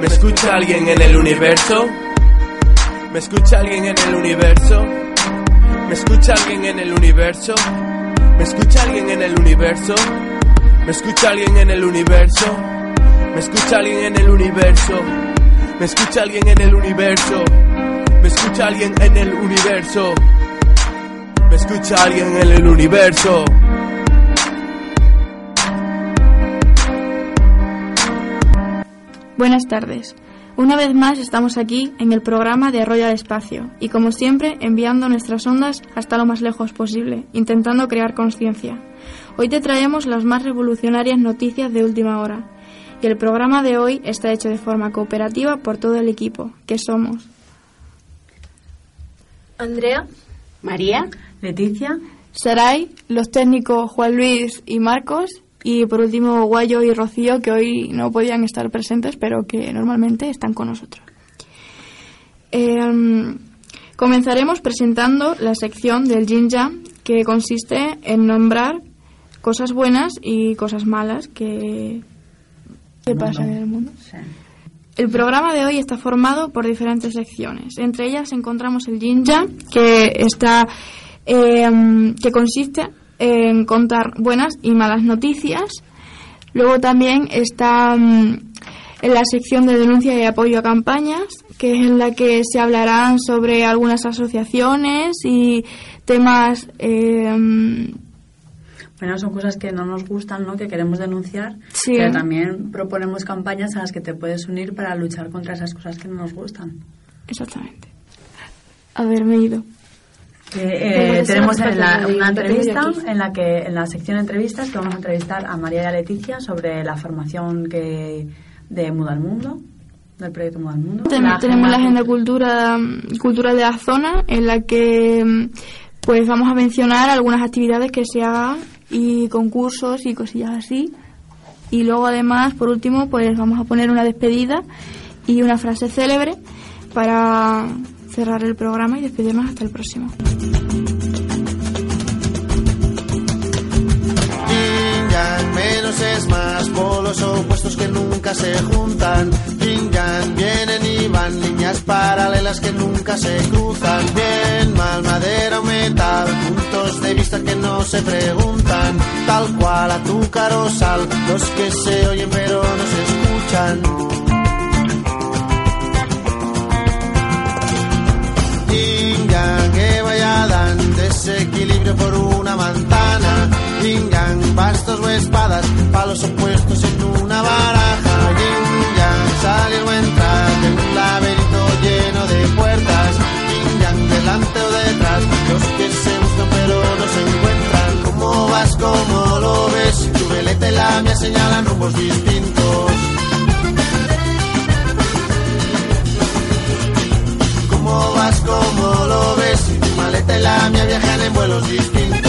¿Me escucha alguien en el universo? ¿Me escucha alguien en el universo? ¿Me escucha alguien en el universo? ¿Me escucha alguien en el universo? ¿Me escucha alguien en el universo? ¿Me escucha alguien en el universo? ¿Me escucha alguien en el universo? ¿Me escucha alguien en el universo? ¿Me escucha alguien en el universo? Buenas tardes. Una vez más estamos aquí en el programa de Royal Espacio y como siempre enviando nuestras ondas hasta lo más lejos posible, intentando crear conciencia. Hoy te traemos las más revolucionarias noticias de última hora y el programa de hoy está hecho de forma cooperativa por todo el equipo, que somos Andrea, María, Leticia, Saray, los técnicos Juan Luis y Marcos y por último Guayo y Rocío que hoy no podían estar presentes pero que normalmente están con nosotros. Eh, comenzaremos presentando la sección del Jinja que consiste en nombrar cosas buenas y cosas malas que, que pasan en el mundo. El programa de hoy está formado por diferentes secciones. Entre ellas encontramos el Jinja, que está eh, que consiste en contar buenas y malas noticias. Luego también está mm, en la sección de denuncia y apoyo a campañas, que es en la que se hablarán sobre algunas asociaciones y temas. Eh, bueno, son cosas que no nos gustan, ¿no? Que queremos denunciar, Sí. pero también proponemos campañas a las que te puedes unir para luchar contra esas cosas que no nos gustan. exactamente. Haberme ido. Eh, tenemos en la- una entrevista en la que en la sección de entrevistas que vamos a entrevistar a María y a Leticia sobre la formación que de Muda al Mundo, del proyecto Muda al Mundo. La tenemos la agenda- cultura, cultural de la zona en la que mm, pues vamos a mencionar algunas actividades que se hagan y concursos y cosillas así. Y luego además, por último, pues vamos a poner una despedida y una frase célebre para cerrar el programa y despedirnos hasta el próximo. Menos es más, polos opuestos que nunca se juntan. Yin yang, vienen y van, líneas paralelas que nunca se cruzan. Bien, mal, madera o metal, puntos de vista que no se preguntan. Tal cual, azúcar o sal, los que se oyen pero no se escuchan. Que vaya dan desequilibrio por una manzana. Yin yang, bastos o espadas, palos opuestos en una baraja. Yin salir o entrar en un laberinto lleno de puertas. Yin delante o detrás, los que se buscan pero no se encuentran. ¿Cómo vas? ¿Cómo lo ves? Tu veleta y la mía señalan rumbos distintos. ¿Cómo vas? ¿Cómo lo ves? Tu maleta y la mía viajan en vuelos distintos.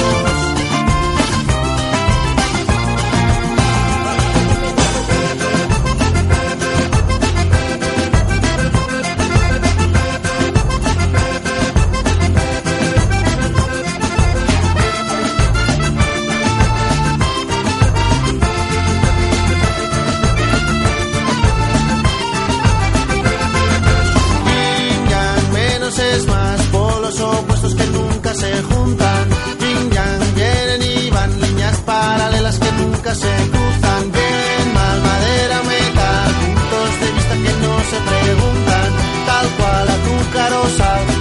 Se cruzan. Bien, mal, madera, metal, puntos de vista que no se preguntan. Tal cual, azúcar o sal,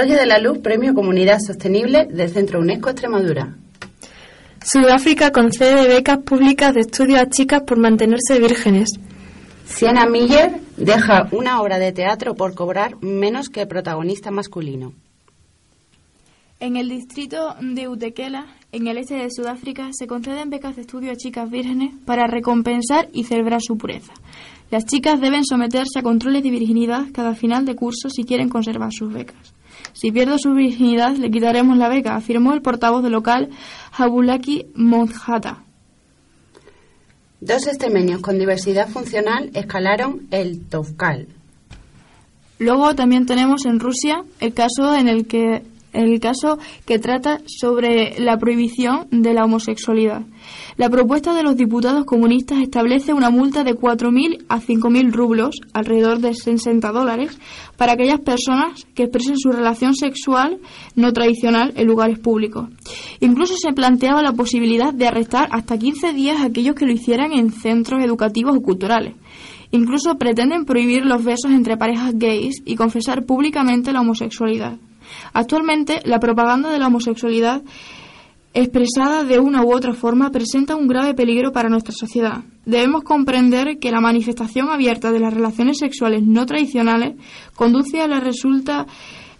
Arroyo de la Luz, Premio Comunidad Sostenible del Centro UNESCO Extremadura. Sudáfrica concede becas públicas de estudio a chicas por mantenerse vírgenes. Sienna Miller deja una obra de teatro por cobrar menos que el protagonista masculino. En el distrito de Utekela, en el este de Sudáfrica, se conceden becas de estudio a chicas vírgenes para recompensar y celebrar su pureza. Las chicas deben someterse a controles de virginidad cada final de curso si quieren conservar sus becas. Si pierdo su virginidad, le quitaremos la beca, afirmó el portavoz del local Habulaki Monjata. Dos extremeños con diversidad funcional escalaron el Tovkal. Luego también tenemos en Rusia el caso en el que el caso que trata sobre la prohibición de la homosexualidad. La propuesta de los diputados comunistas establece una multa de 4.000 a 5.000 rublos, alrededor de 60 dólares, para aquellas personas que expresen su relación sexual no tradicional en lugares públicos. Incluso se planteaba la posibilidad de arrestar hasta 15 días a aquellos que lo hicieran en centros educativos o culturales. Incluso pretenden prohibir los besos entre parejas gays y confesar públicamente la homosexualidad. Actualmente, la propaganda de la homosexualidad expresada de una u otra forma presenta un grave peligro para nuestra sociedad. Debemos comprender que la manifestación abierta de las relaciones sexuales no tradicionales conduce a la resulta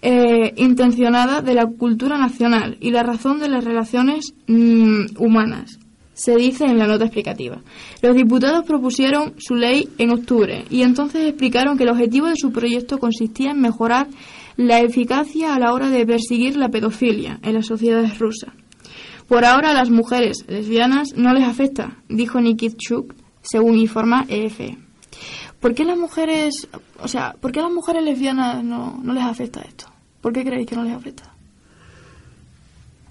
eh, intencionada de la cultura nacional y la razón de las relaciones mm, humanas. Se dice en la nota explicativa. Los diputados propusieron su ley en octubre y entonces explicaron que el objetivo de su proyecto consistía en mejorar la eficacia a la hora de perseguir la pedofilia en las sociedades rusas. Por ahora a las mujeres lesbianas no les afecta, dijo Nikitchuk, según informa EFE. ¿Por qué las mujeres, o sea, por qué a las mujeres lesbianas no, no les afecta esto? ¿Por qué creéis que no les afecta?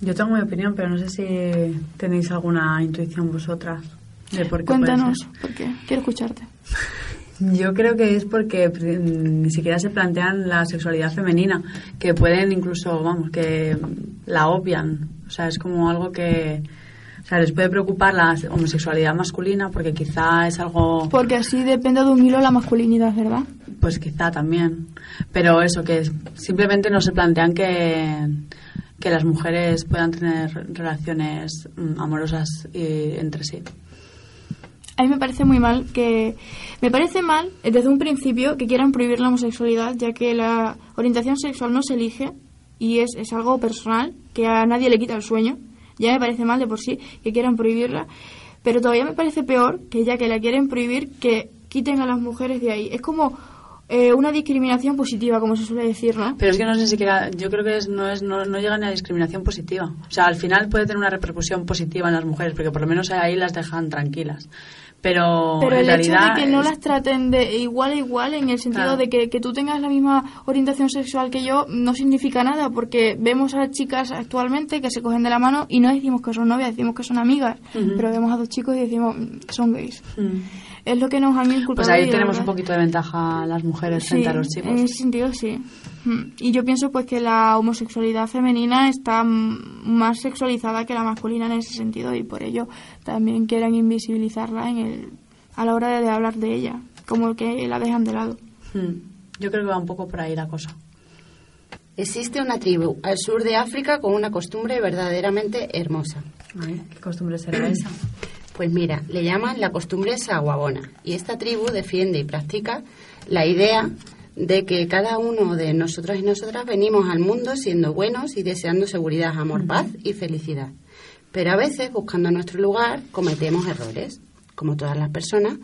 Yo tengo mi opinión, pero no sé si tenéis alguna intuición vosotras de por qué puede Cuéntanos, ser. ¿por qué? Quiero escucharte. Yo creo que es porque mm, ni siquiera se plantean la sexualidad femenina, que pueden incluso, vamos, que la obvian. O sea, es como algo que... O sea, les puede preocupar la homosexualidad masculina porque quizá es algo... Porque así depende de un hilo la masculinidad, ¿verdad? Pues quizá también. Pero eso, que simplemente no se plantean que, que las mujeres puedan tener relaciones mm, amorosas eh, entre sí. A mí me parece muy mal que... Me parece mal desde un principio que quieran prohibir la homosexualidad, ya que la orientación sexual no se elige y es, es algo personal, que a nadie le quita el sueño. Ya me parece mal de por sí que quieran prohibirla, pero todavía me parece peor que ya que la quieren prohibir, que quiten a las mujeres de ahí. Es como eh, una discriminación positiva, como se suele decir, ¿no? Pero es que no sé siquiera, yo creo que es, no, es, no, no llega ni a discriminación positiva. O sea, al final puede tener una repercusión positiva en las mujeres, porque por lo menos ahí las dejan tranquilas. Pero, Pero en el hecho de que no las traten de igual a igual, en el sentido Claro. de que, que tú tengas la misma orientación sexual que yo, no significa nada, porque vemos a las chicas actualmente que se cogen de la mano y no decimos que son novias, decimos que son amigas, pero vemos a dos chicos y decimos "Mm, son gays. Mm. Es lo que nos han inculcado. Pues ahí tenemos un poquito de ventaja las mujeres Sí, frente a los chicos. En ese sentido, sí. Mm. Y yo pienso pues que la homosexualidad femenina está más sexualizada que la masculina en ese sentido y por ello también quieren invisibilizarla en el, a la hora de hablar de ella, como que la dejan de lado. Mm. Yo creo que va un poco por ahí la cosa. Existe una tribu al sur de África con una costumbre verdaderamente hermosa. Ay, ¿Qué costumbre será esa? Pues mira, le llaman la costumbre saguabona y esta tribu defiende y practica la idea de que cada uno de nosotros y nosotras venimos al mundo siendo buenos y deseando seguridad, amor, paz y felicidad. Pero a veces, buscando nuestro lugar, cometemos errores, como todas las personas,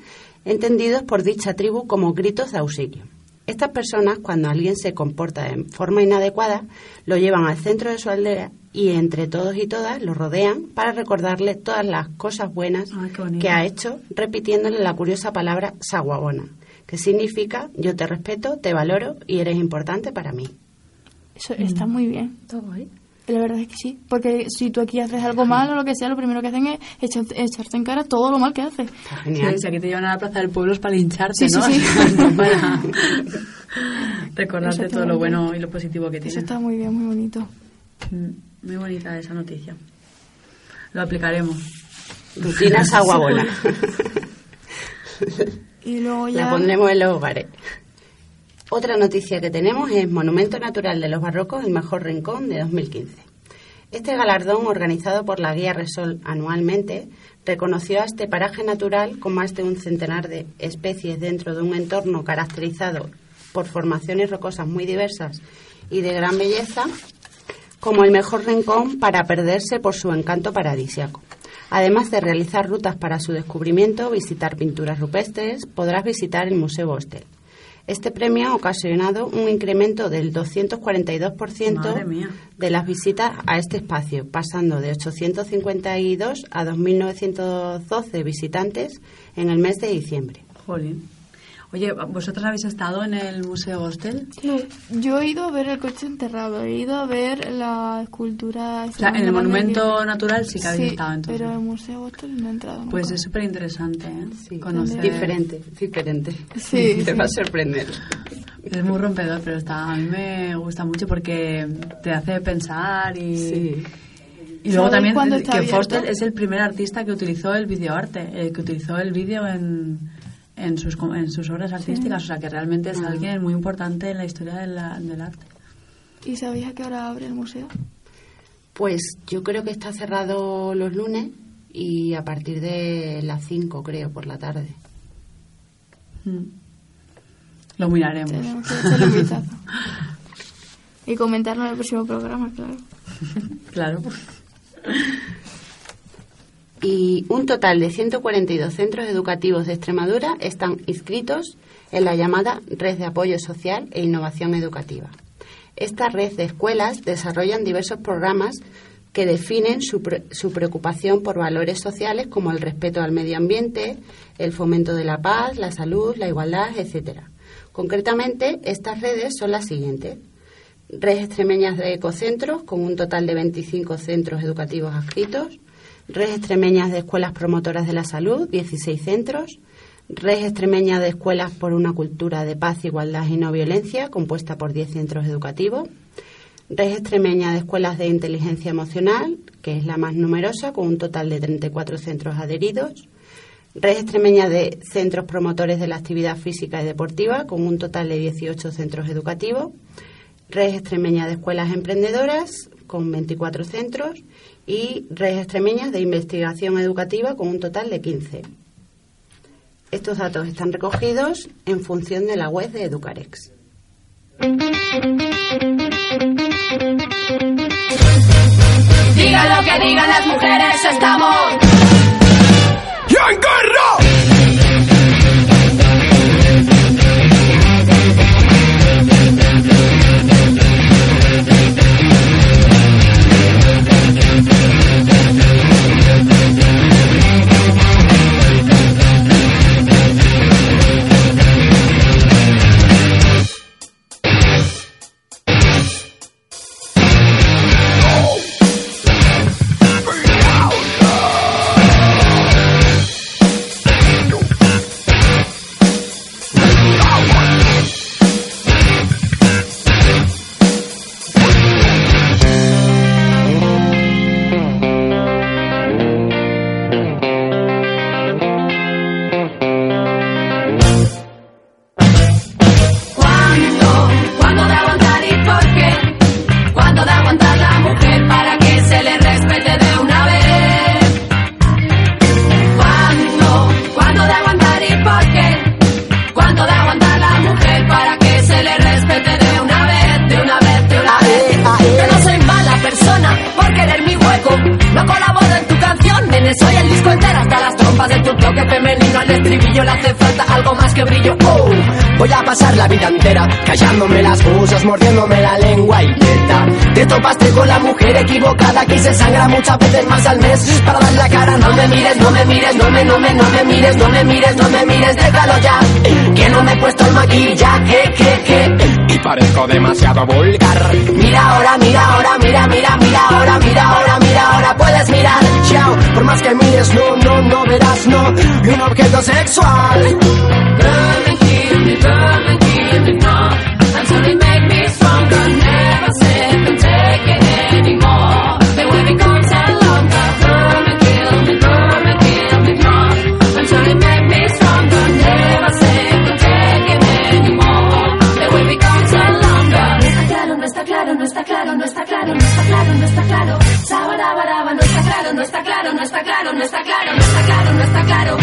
entendidos por dicha tribu como gritos de auxilio. Estas personas, cuando alguien se comporta de forma inadecuada, lo llevan al centro de su aldea y entre todos y todas lo rodean para recordarle todas las cosas buenas Ay, que ha hecho, repitiéndole la curiosa palabra saguabona, que significa yo te respeto, te valoro y eres importante para mí. Eso está muy bien. La verdad es que sí, porque si tú aquí haces algo mal o lo que sea, lo primero que hacen es echarte, echarte en cara todo lo mal que haces. Está genial. Si aquí te llevan a la plaza del pueblo es para lincharte, Sí, sí, ¿no? sí. No para recordarte todo lo bueno y lo positivo que Eso tienes. está muy bien, muy bonito. Mm, Muy bonita esa noticia. Lo aplicaremos. Rutina saguabona. Y luego ya... La pondremos en los hogares. Otra noticia que tenemos es Monumento Natural de los Barrocos, el mejor rincón de 2015. Este galardón, organizado por la Guía Resol anualmente, reconoció a este paraje natural con más de un centenar de especies dentro de un entorno caracterizado por formaciones rocosas muy diversas y de gran belleza, como el mejor rincón para perderse por su encanto paradisiaco. Además de realizar rutas para su descubrimiento, visitar pinturas rupestres, podrás visitar el Museo Bostel. Este premio ha ocasionado un incremento del 242% de las visitas a este espacio, pasando de 852 a 2.912 visitantes en el mes de diciembre. Jolín. Oye, ¿vosotros habéis estado en el Museo Hostel? No, yo he ido a ver el coche enterrado, he ido a ver la escultura... O sea, en el monumento natural sí que habéis estado entonces. pero el Museo Hostel no he entrado Pues es súper interesante, ¿eh? Sí, Conocer... Diferente, diferente. Sí, Te sí. va a sorprender. Es muy rompedor, pero está, a mí me gusta mucho porque te hace pensar y... Sí. Y luego ¿Sabes también que? Foster es el primer artista que utilizó el videoarte, eh, que utilizó el vídeo en, en, sus, com- en sus obras artísticas, o sea que realmente es alguien muy importante en la historia de la- del arte. ¿Y sabéis a qué hora abre el museo? Pues yo creo que está cerrado los lunes y a partir de las 5, creo, por la tarde. Mm. Lo miraremos. Tenemos que echarle un vistazo. Y comentarlo en el próximo programa, claro. Claro. Y un total de 142 centros educativos de Extremadura están inscritos en la llamada Red de Apoyo Social e Innovación Educativa. Esta red de escuelas desarrollan diversos programas que definen su, pre- su preocupación por valores sociales como el respeto al medio ambiente, el fomento de la paz, la salud, la igualdad, etc. Concretamente, estas redes son las siguientes. Red Extremeñas de Ecocentros, con un total de 25 centros educativos adscritos. Red Extremeñas de Escuelas Promotoras de la Salud, 16 centros. Red Extremeña de Escuelas por una Cultura de Paz, Igualdad y No Violencia, compuesta por 10 centros educativos. Red Extremeña de Escuelas de Inteligencia Emocional, que es la más numerosa, con un total de 34 centros adheridos. Red Extremeña de Centros Promotores de la Actividad Física y Deportiva, con un total de 18 centros educativos. Red Extremeña de Escuelas Emprendedoras, con 24 centros. Y Red Extremeñas de Investigación Educativa, con un total de 15. Estos datos están recogidos en función de la web de Educarex. Digan lo que digan las mujeres, estamos. ¡En guerra! Veces más al mes para dar la cara. No me mires, no me mires, no me, no me, no me mires, no me mires, no me mires, déjalo ya. Que no me he puesto el maquillaje, que, que. Y parezco demasiado vulgar. Mira ahora, mira ahora, mira, mira, mira ahora, mira ahora, mira ahora, puedes mirar. Chao, por más que mires, no, no, no verás, no. Y un objeto sexual. Claro, no está claro, no está claro, no está claro.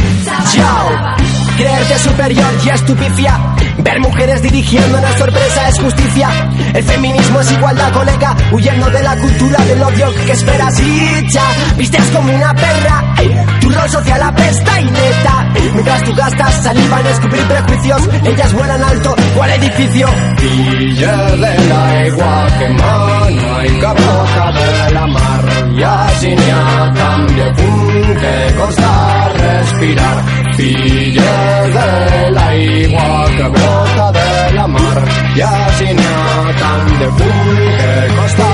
Creerte superior y estupicia. Ver mujeres dirigiendo una sorpresa es justicia. El feminismo es igualdad, colega. Huyendo de la cultura del odio que esperas y ya. Vistes como una perra. Tu rol social apesta y neta. Mientras tú gastas saliva en escupir prejuicios, ellas vuelan alto. ¿Cuál edificio? Villa de la igua que mana y capoca de la mar. Y así ni a cambio que costa respirar. Filla de la igua que brota de la mar. Y así ni a cambio que costa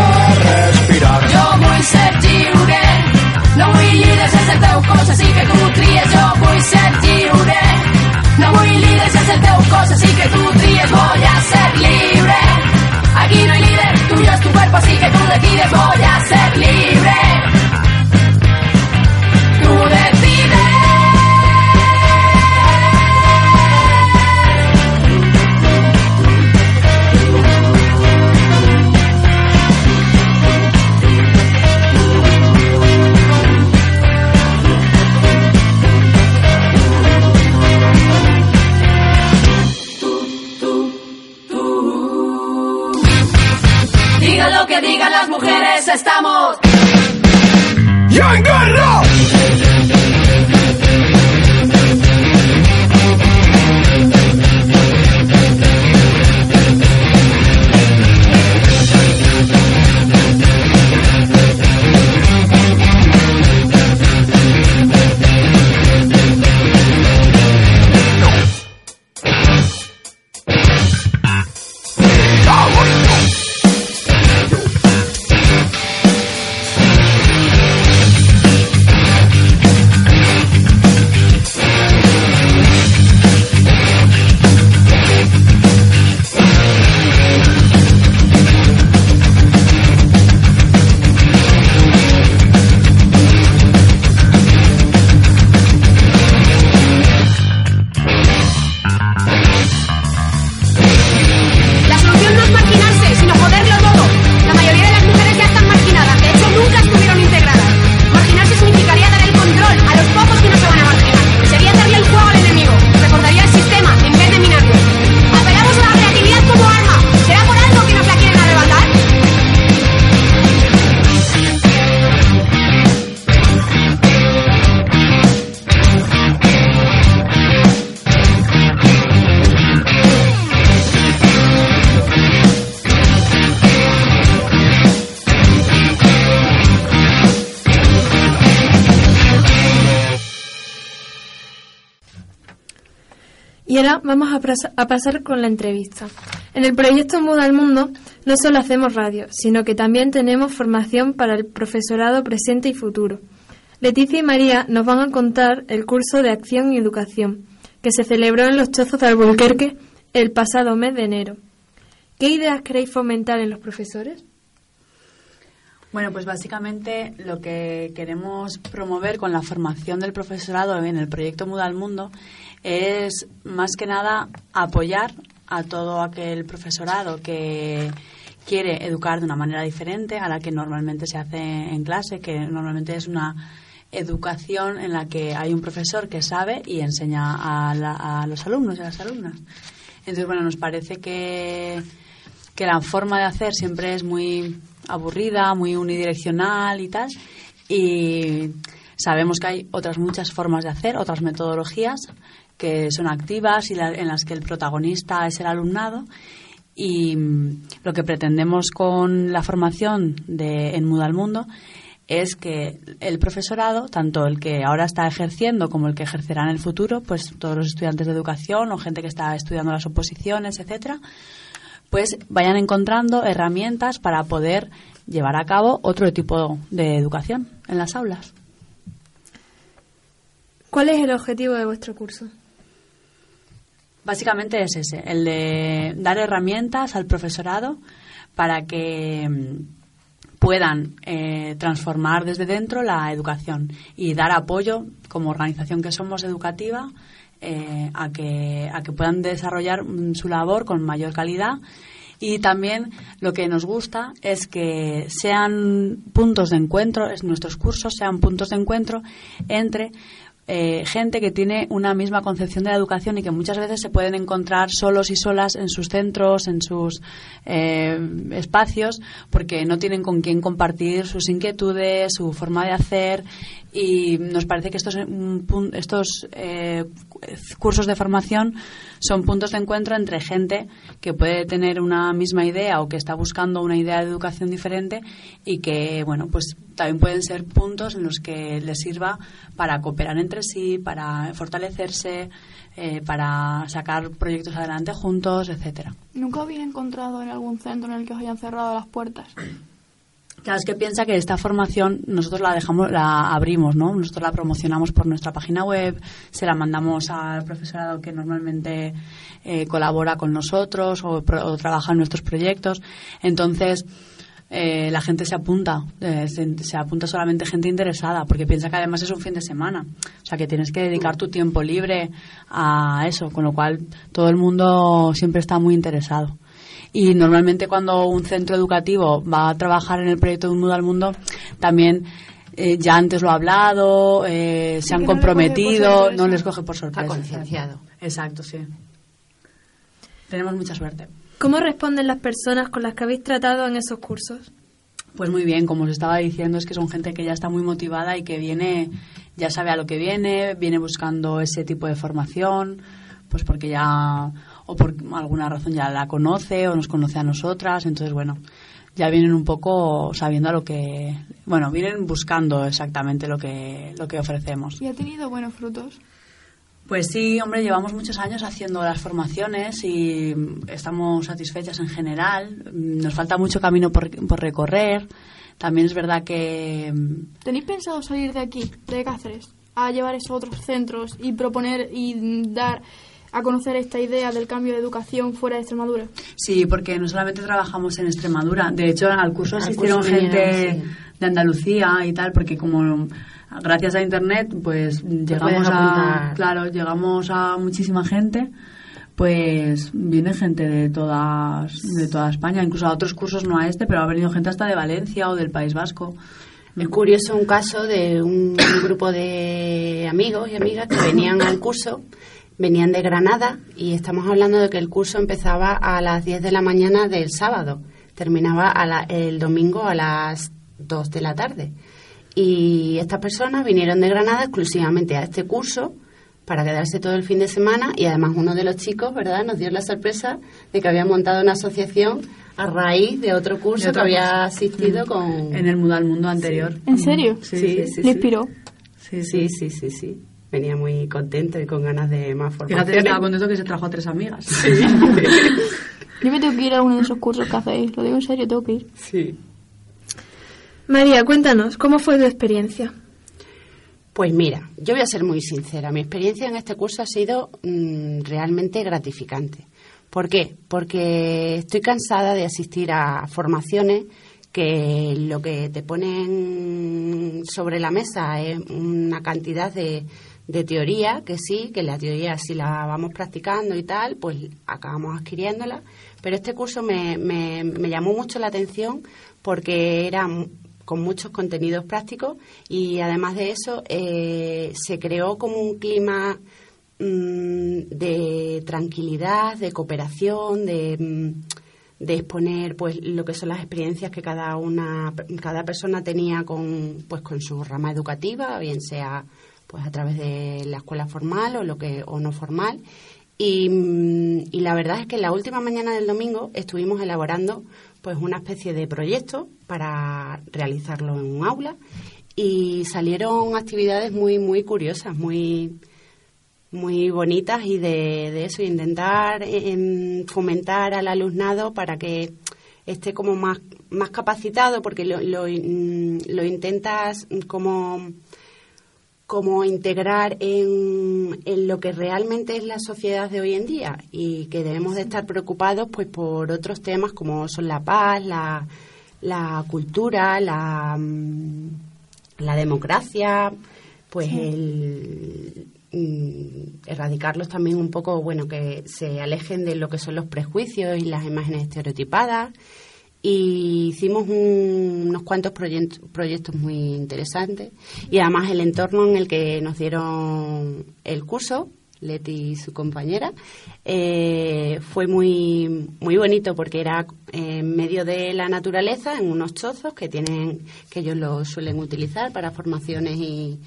respirar. Jo vull ser lliure, no vull líders sense el teu cos, així que tu tries. Jo vull ser lliure, no vull líders sense el teu cos, així que tu tries. Voy a ser libre, aquí no hay líder, tuyo es tu cuerpo, así que tú decides. Voy a ser libre, a, pasar con la entrevista. En el proyecto Muda al Mundo no solo hacemos radio, sino que también tenemos formación para el profesorado presente y futuro. Leticia y María nos van a contar el curso de Acción y Educación, que se celebró en los Chozos de Albuquerque el pasado mes de enero. ¿Qué ideas queréis fomentar en los profesores? Bueno, pues básicamente lo que queremos promover con la formación del profesorado en el proyecto Muda al Mundo es más que nada apoyar a todo aquel profesorado que quiere educar de una manera diferente a la que normalmente se hace en clase, que normalmente es una educación en la que hay un profesor que sabe y enseña a, la- a los alumnos y a las alumnas. Entonces, bueno, nos parece que, que la forma de hacer siempre es muy aburrida, muy unidireccional y tal. Y sabemos que hay otras muchas formas de hacer, otras metodologías que son activas y la- en las que el protagonista es el alumnado. Y mm, lo que pretendemos con la formación de En Muda al Mundo es que el profesorado, tanto el que ahora está ejerciendo como el que ejercerá en el futuro, pues todos los estudiantes de educación o gente que está estudiando las oposiciones, etcétera, pues vayan encontrando herramientas para poder llevar a cabo otro tipo de educación en las aulas. ¿Cuál es el objetivo de vuestro curso? Básicamente es ese, el de dar herramientas al profesorado para que mm, puedan eh, transformar desde dentro la educación y dar apoyo como organización que somos educativa eh, a, que, a que puedan desarrollar mm, su labor con mayor calidad. Y también lo que nos gusta es que sean puntos de encuentro, es nuestros cursos sean puntos de encuentro entre eh, gente que tiene una misma concepción de la educación y que muchas veces se pueden encontrar solos y solas en sus centros, en sus eh, espacios, porque no tienen con quién compartir sus inquietudes, su forma de hacer y nos parece que estos, pun- estos eh, cursos de formación son puntos de encuentro entre gente que puede tener una misma idea o que está buscando una idea de educación diferente y que, bueno, pues también pueden ser puntos en los que les sirva para cooperar entre sí, para fortalecerse, eh, para sacar proyectos adelante juntos, etcétera. ¿Nunca habéis encontrado en algún centro en el que os hayan cerrado las puertas? Claro, es que piensa que esta formación nosotros la dejamos, la abrimos, ¿no? Nosotros la promocionamos por nuestra página web, se la mandamos al profesorado que normalmente eh, colabora con nosotros o, o trabaja en nuestros proyectos. Entonces, eh, la gente se apunta, eh, se apunta solamente gente interesada, porque piensa que además es un fin de semana. O sea, que tienes que dedicar tu tiempo libre a eso, con lo cual todo el mundo siempre está muy interesado. Y normalmente cuando un centro educativo va a trabajar en el proyecto de Un Mundo al Mundo, también eh, ya antes lo ha hablado, eh, se han que no le coge por comprometido, sorpresa. no les coge por sorpresa. Está concienciado. Exacto, sí. Tenemos mucha suerte. ¿Cómo responden las personas con las que habéis tratado en esos cursos? Pues muy bien, como os estaba diciendo, es que son gente que ya está muy motivada y que viene, ya sabe a lo que viene, viene buscando ese tipo de formación, pues porque ya, o por alguna razón ya la conoce o nos conoce a nosotras, entonces bueno, ya vienen un poco sabiendo a lo que, bueno, vienen buscando exactamente lo que, lo que ofrecemos. ¿Y ha tenido buenos frutos? Pues sí, hombre, llevamos muchos años haciendo las formaciones y estamos satisfechas en general. Nos falta mucho camino por, por recorrer. También es verdad que ¿Tenéis pensado salir de aquí, de Cáceres, a llevar eso a otros centros y proponer y dar a conocer esta idea del cambio de educación fuera de Extremadura? sí, porque no solamente trabajamos en Extremadura. De hecho, al curso Al asistieron curso vinieron, gente sí. de Andalucía y tal, porque como gracias a internet, pues llegamos a, claro, llegamos a muchísima gente. Pues viene gente de todas de toda España, incluso a otros cursos no a este, pero ha venido gente hasta de Valencia o del País Vasco. Es curioso un caso de un grupo de amigos y amigas que venían al curso, venían de Granada y estamos hablando de que el curso empezaba a las 10 de la mañana del sábado, terminaba a la- el domingo a las 2 de la tarde. Y estas personas vinieron de Granada exclusivamente a este curso para quedarse todo el fin de semana y además uno de los chicos, ¿verdad?, nos dio la sorpresa de que había montado una asociación a raíz de otro curso De que había asistido con... En el mundo al mundo anterior. ¿En serio? Sí, Sí, sí. sí, ¿Le sí. inspiró? sí, Sí, sí, sí, sí. Venía muy contento y con ganas de más Fíjate que formación. estaba contento que se trajo a tres amigas. Yo me tengo que ir a uno de esos cursos que hacéis, lo digo en serio, tengo que ir. Sí. María, cuéntanos, ¿cómo fue tu experiencia? Pues mira, yo voy a ser muy sincera. Mi experiencia en este curso ha sido mm, realmente gratificante. ¿Por qué? Porque estoy cansada de asistir a formaciones que lo que te ponen sobre la mesa es una cantidad de, de teoría, que sí, que la teoría si la vamos practicando y tal, pues acabamos adquiriéndola. Pero este curso me, me, me llamó mucho la atención porque era con muchos contenidos prácticos y además de eso eh, se creó como un clima mm, de tranquilidad, de cooperación, de, mm, de exponer pues lo que son las experiencias que cada una cada persona tenía con pues con su rama educativa, bien sea pues a través de la escuela formal o lo que o no formal. Y, mm, y la verdad es que la última mañana del domingo estuvimos elaborando pues una especie de proyecto para realizarlo en un aula y salieron actividades muy muy curiosas, muy muy bonitas y de, de eso, intentar em, fomentar al alumnado para que esté como más, más capacitado, porque lo, lo intentas como, como integrar en, en lo que realmente es la sociedad de hoy en día y que debemos de estar preocupados pues por otros temas como son la paz, la, la cultura, la, mm, la democracia, pues el, mm, erradicarlos también un poco, bueno, que se alejen de lo que son los prejuicios y las imágenes estereotipadas. Y hicimos un- unos cuantos proyect- proyectos muy interesantes. Y además el entorno en el que nos dieron el curso, Leti y su compañera, eh, fue muy, muy bonito porque era en medio de la naturaleza, en unos chozos que tienen, que ellos lo suelen utilizar para formaciones y,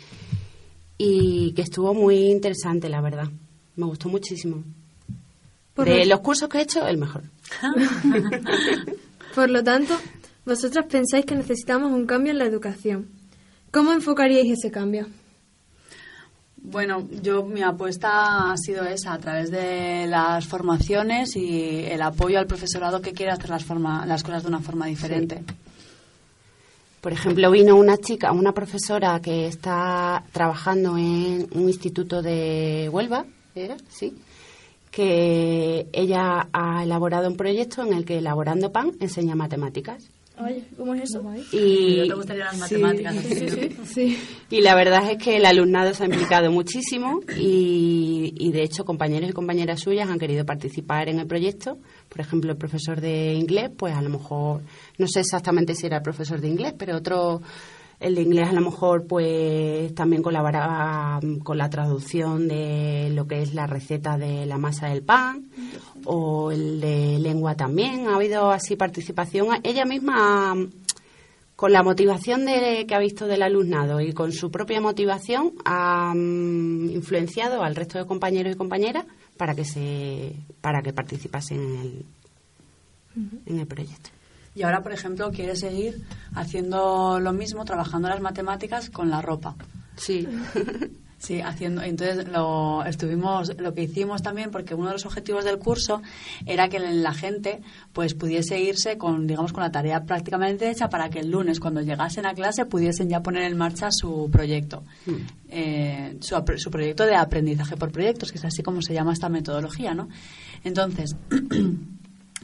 y que estuvo muy interesante, la verdad. Me gustó muchísimo. De lo- los cursos que he hecho, el mejor. Por lo tanto, vosotras pensáis que necesitamos un cambio en la educación. ¿Cómo enfocaríais ese cambio? Bueno, yo mi apuesta ha sido esa, a través de las formaciones y el apoyo al profesorado que quiere hacer las, forma, las cosas de una forma diferente. Por ejemplo, vino una chica, una profesora que está trabajando en un instituto de Huelva, ¿era? Sí. Que ella ha elaborado un proyecto en el que, elaborando pan, enseña matemáticas. Oye, ¿cómo es eso? Y, ¿No te gustarían las sí. matemáticas? ti? Sí. Y la verdad es que el alumnado se ha implicado muchísimo y, y, de hecho compañeros y compañeras suyas han querido participar en el proyecto. Por ejemplo, el profesor de inglés, pues a lo mejor, no sé exactamente si era el profesor de inglés, pero otro, el de inglés a lo mejor pues también colaboraba con la traducción de lo que es la receta de la masa del pan o el de lengua también. Ha habido así participación. Ella misma con la motivación de, que ha visto del alumnado y con su propia motivación ha mm, influenciado al resto de compañeros y compañeras para que se para que participasen en el, en el proyecto. Y ahora, por ejemplo, quiere seguir haciendo lo mismo, trabajando las matemáticas con la ropa. Sí. Sí, haciendo. Entonces lo estuvimos, lo que hicimos también, porque uno de los objetivos del curso era que la gente, pues, pudiese irse con, digamos, con la tarea prácticamente hecha para que el lunes, cuando llegasen a clase, pudiesen ya poner en marcha su proyecto, eh, su, su proyecto de aprendizaje por proyectos, que es así como se llama esta metodología, ¿no? Entonces.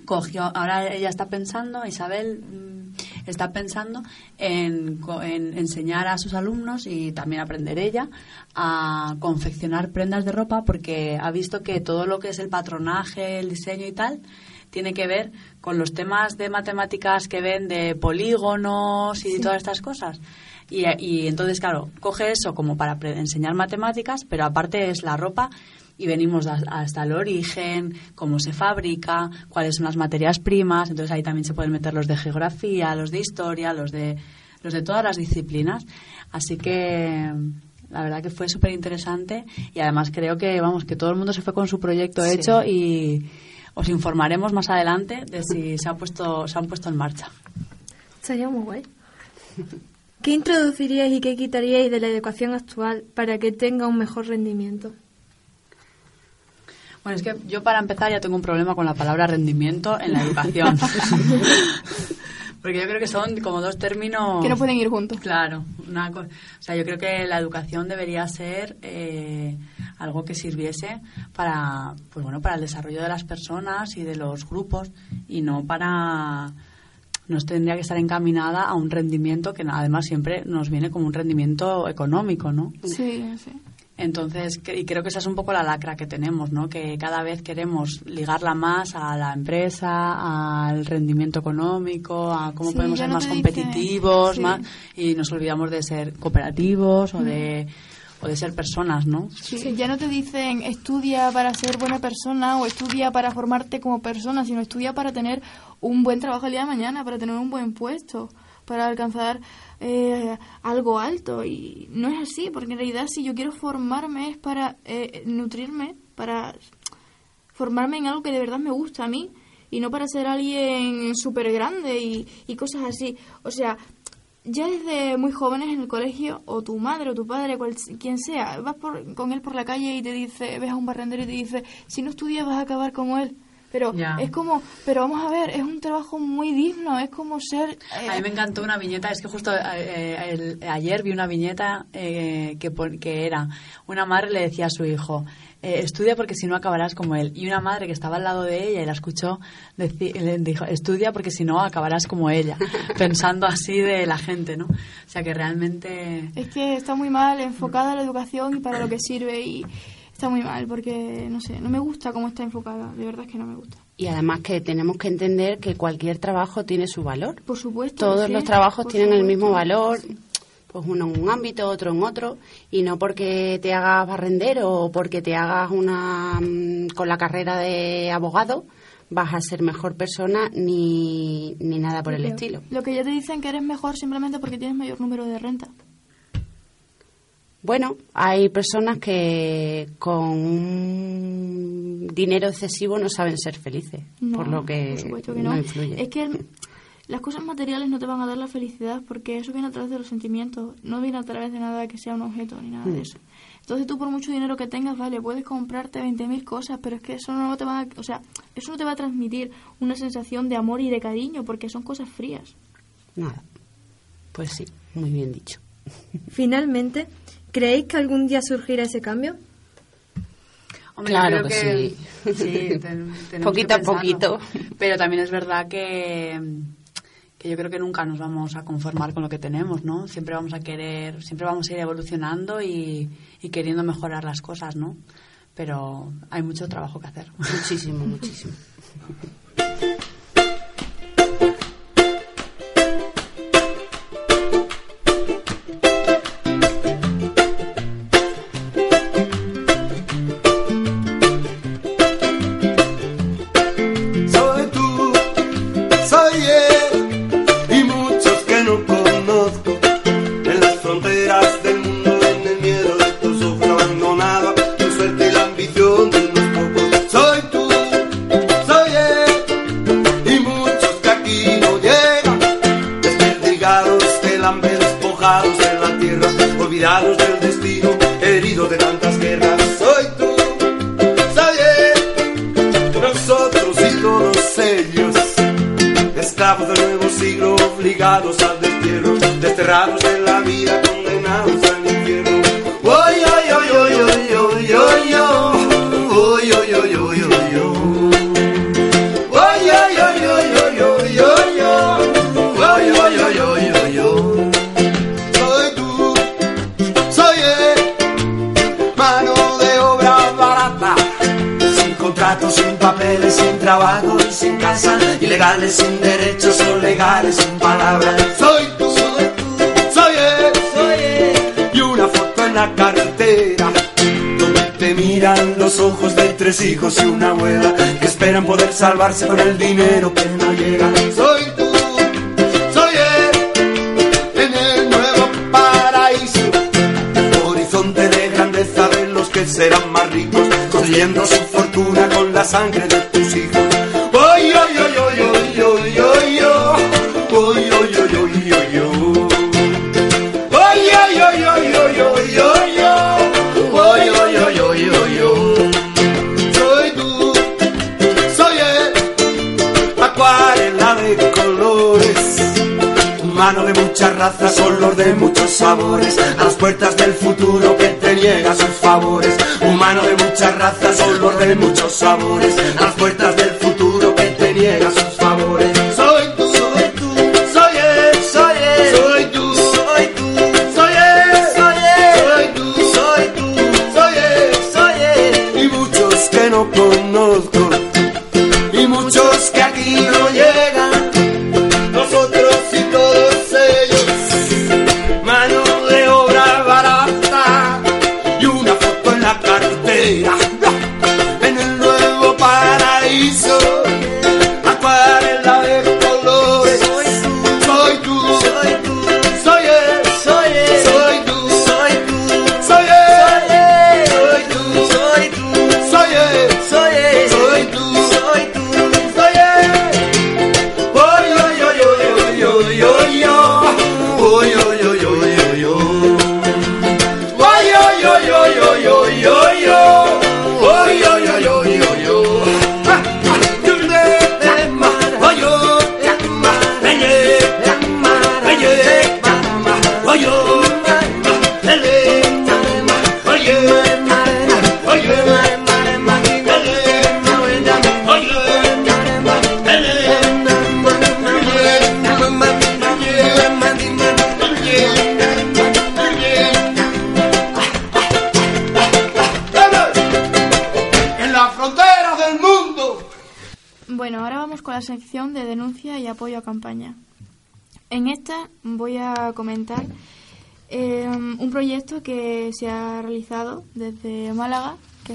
cogió, ahora ella está pensando, Isabel mm, está pensando en, en enseñar a sus alumnos y también aprender ella a confeccionar prendas de ropa porque ha visto que todo lo que es el patronaje, el diseño y tal tiene que ver con los temas de matemáticas que ven de polígonos y todas estas cosas. Y, y entonces, claro, coge eso como para enseñar matemáticas, pero aparte es la ropa y venimos hasta el origen, cómo se fabrica, cuáles son las materias primas. Entonces ahí también se pueden meter los de geografía, los de historia, los de, los de todas las disciplinas. Así que la verdad que fue súper interesante y además creo que, vamos, que todo el mundo se fue con su proyecto Sí. hecho y os informaremos más adelante de si se, ha puesto, se han puesto en marcha. Sería muy guay. ¿Qué introduciríais y qué quitaríais de la educación actual para que tenga un mejor rendimiento? Bueno, es que yo para empezar ya tengo un problema con la palabra rendimiento en la educación. Porque yo creo que son como dos términos... Que no pueden ir juntos. Claro. Una o sea, yo creo que la educación debería ser eh, algo que sirviese para, pues bueno, para el desarrollo de las personas y de los grupos y no para... Nos tendría que estar encaminada a un rendimiento que además siempre nos viene como un rendimiento económico, ¿no? Sí, sí. Entonces, y creo que esa es un poco la lacra que tenemos, ¿no? Que cada vez queremos ligarla más a la empresa, al rendimiento económico, a cómo Sí, podemos ser no más competitivos, sí. más, y nos olvidamos de ser cooperativos o de, o de ser personas, ¿no? Sí, ya no te dicen estudia para ser buena persona o estudia para formarte como persona, sino estudia para tener un buen trabajo el día de mañana, para tener un buen puesto, para alcanzar eh, algo alto. Y no es así, porque en realidad si yo quiero formarme es para eh, nutrirme, para formarme en algo que de verdad me gusta a mí y no para ser alguien súper grande y, y cosas así. O sea, ya desde muy jóvenes en el colegio, o tu madre o tu padre, cual, quien sea, vas por, con él por la calle y te dice, ves a un barrendero y te dice, si no estudias vas a acabar como él. Pero es como, pero vamos a ver, es un trabajo muy digno, es como ser... eh, A mí me encantó una viñeta, es que justo eh, el- ayer vi una viñeta eh, que, que era, una madre le decía a su hijo, eh, estudia porque si no acabarás como él. Y una madre que estaba al lado de ella y la escuchó, le dijo, estudia porque si no acabarás como ella, pensando así de la gente, ¿no? O sea que realmente... Es que está muy mal enfocada la educación y para lo que sirve y está muy mal porque, no sé, no me gusta cómo está enfocada, de verdad es que no me gusta. Y además que tenemos que entender que cualquier trabajo tiene su valor. Por supuesto. Todos sí, los trabajos tienen el mismo valor, pues uno en un ámbito, otro en otro, y no porque te hagas barrendero o porque te hagas una mm, con la carrera de abogado vas a ser mejor persona ni, ni nada por el Lo- estilo. Lo que ya te dicen que eres mejor simplemente porque tienes mayor número de renta. Bueno, hay personas que con un dinero excesivo no saben ser felices, No, por lo que, por supuesto que no. no. influye. Es que el- las cosas materiales no te van a dar la felicidad porque eso viene a través de los sentimientos, no viene a través de nada que sea un objeto ni nada Mm. de eso. Entonces tú por mucho dinero que tengas, vale, puedes comprarte 20.000 cosas, pero es que eso no te va a, o sea, eso no te va a transmitir una sensación de amor y de cariño porque son cosas frías. Nada. Pues sí, muy bien dicho. Finalmente, ¿creéis que algún día surgirá ese cambio? Hombre, Claro que sí. sí, ten- tenemos Poquito que a poquito. Pero también es verdad que, que yo creo que nunca nos vamos a conformar con lo que tenemos, ¿no? Siempre vamos a querer, siempre vamos a ir evolucionando y, y queriendo mejorar las cosas, ¿no? Pero hay mucho trabajo que hacer. Muchísimo, muchísimo. tres hijos y una abuela. Que esperan poder salvarse con el dinero que no llega. Soy tú, soy él. En el nuevo paraíso horizonte de grandeza de los que serán más ricos, construyendo su fortuna con la sangre de razas, olor de muchos sabores, a las puertas del futuro que te niega sus favores. Humano de muchas razas, olor de muchos sabores, a las puertas del futuro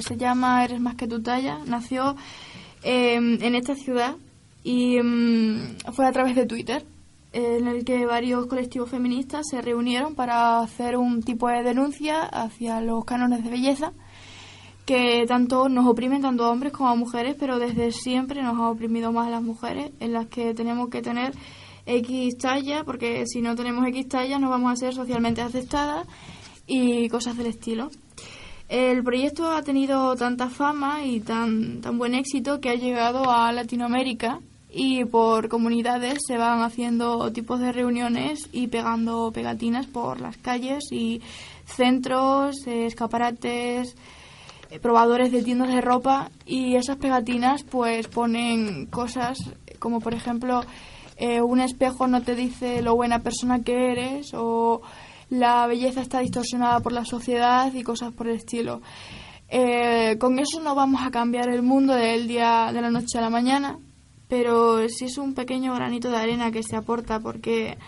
se llama Eres más que tu talla. Nació eh, en esta ciudad y mm, fue a través de Twitter, en el que varios colectivos feministas se reunieron para hacer un tipo de denuncia hacia los cánones de belleza que tanto nos oprimen tanto a hombres como a mujeres, pero desde siempre nos ha oprimido más a las mujeres, en las que tenemos que tener X talla, porque si no tenemos X talla no vamos a ser socialmente aceptadas y cosas del estilo. El proyecto ha tenido tanta fama y tan, tan buen éxito que ha llegado a Latinoamérica y por comunidades se van haciendo tipos de reuniones y pegando pegatinas por las calles y centros, escaparates, eh, probadores de tiendas de ropa y esas pegatinas pues ponen cosas como por ejemplo eh, un espejo no te dice lo buena persona que eres o la belleza está distorsionada por la sociedad y cosas por el estilo. Eh, con eso no vamos a cambiar el mundo del día de la noche a la mañana, pero sí es un pequeño granito de arena que se aporta porque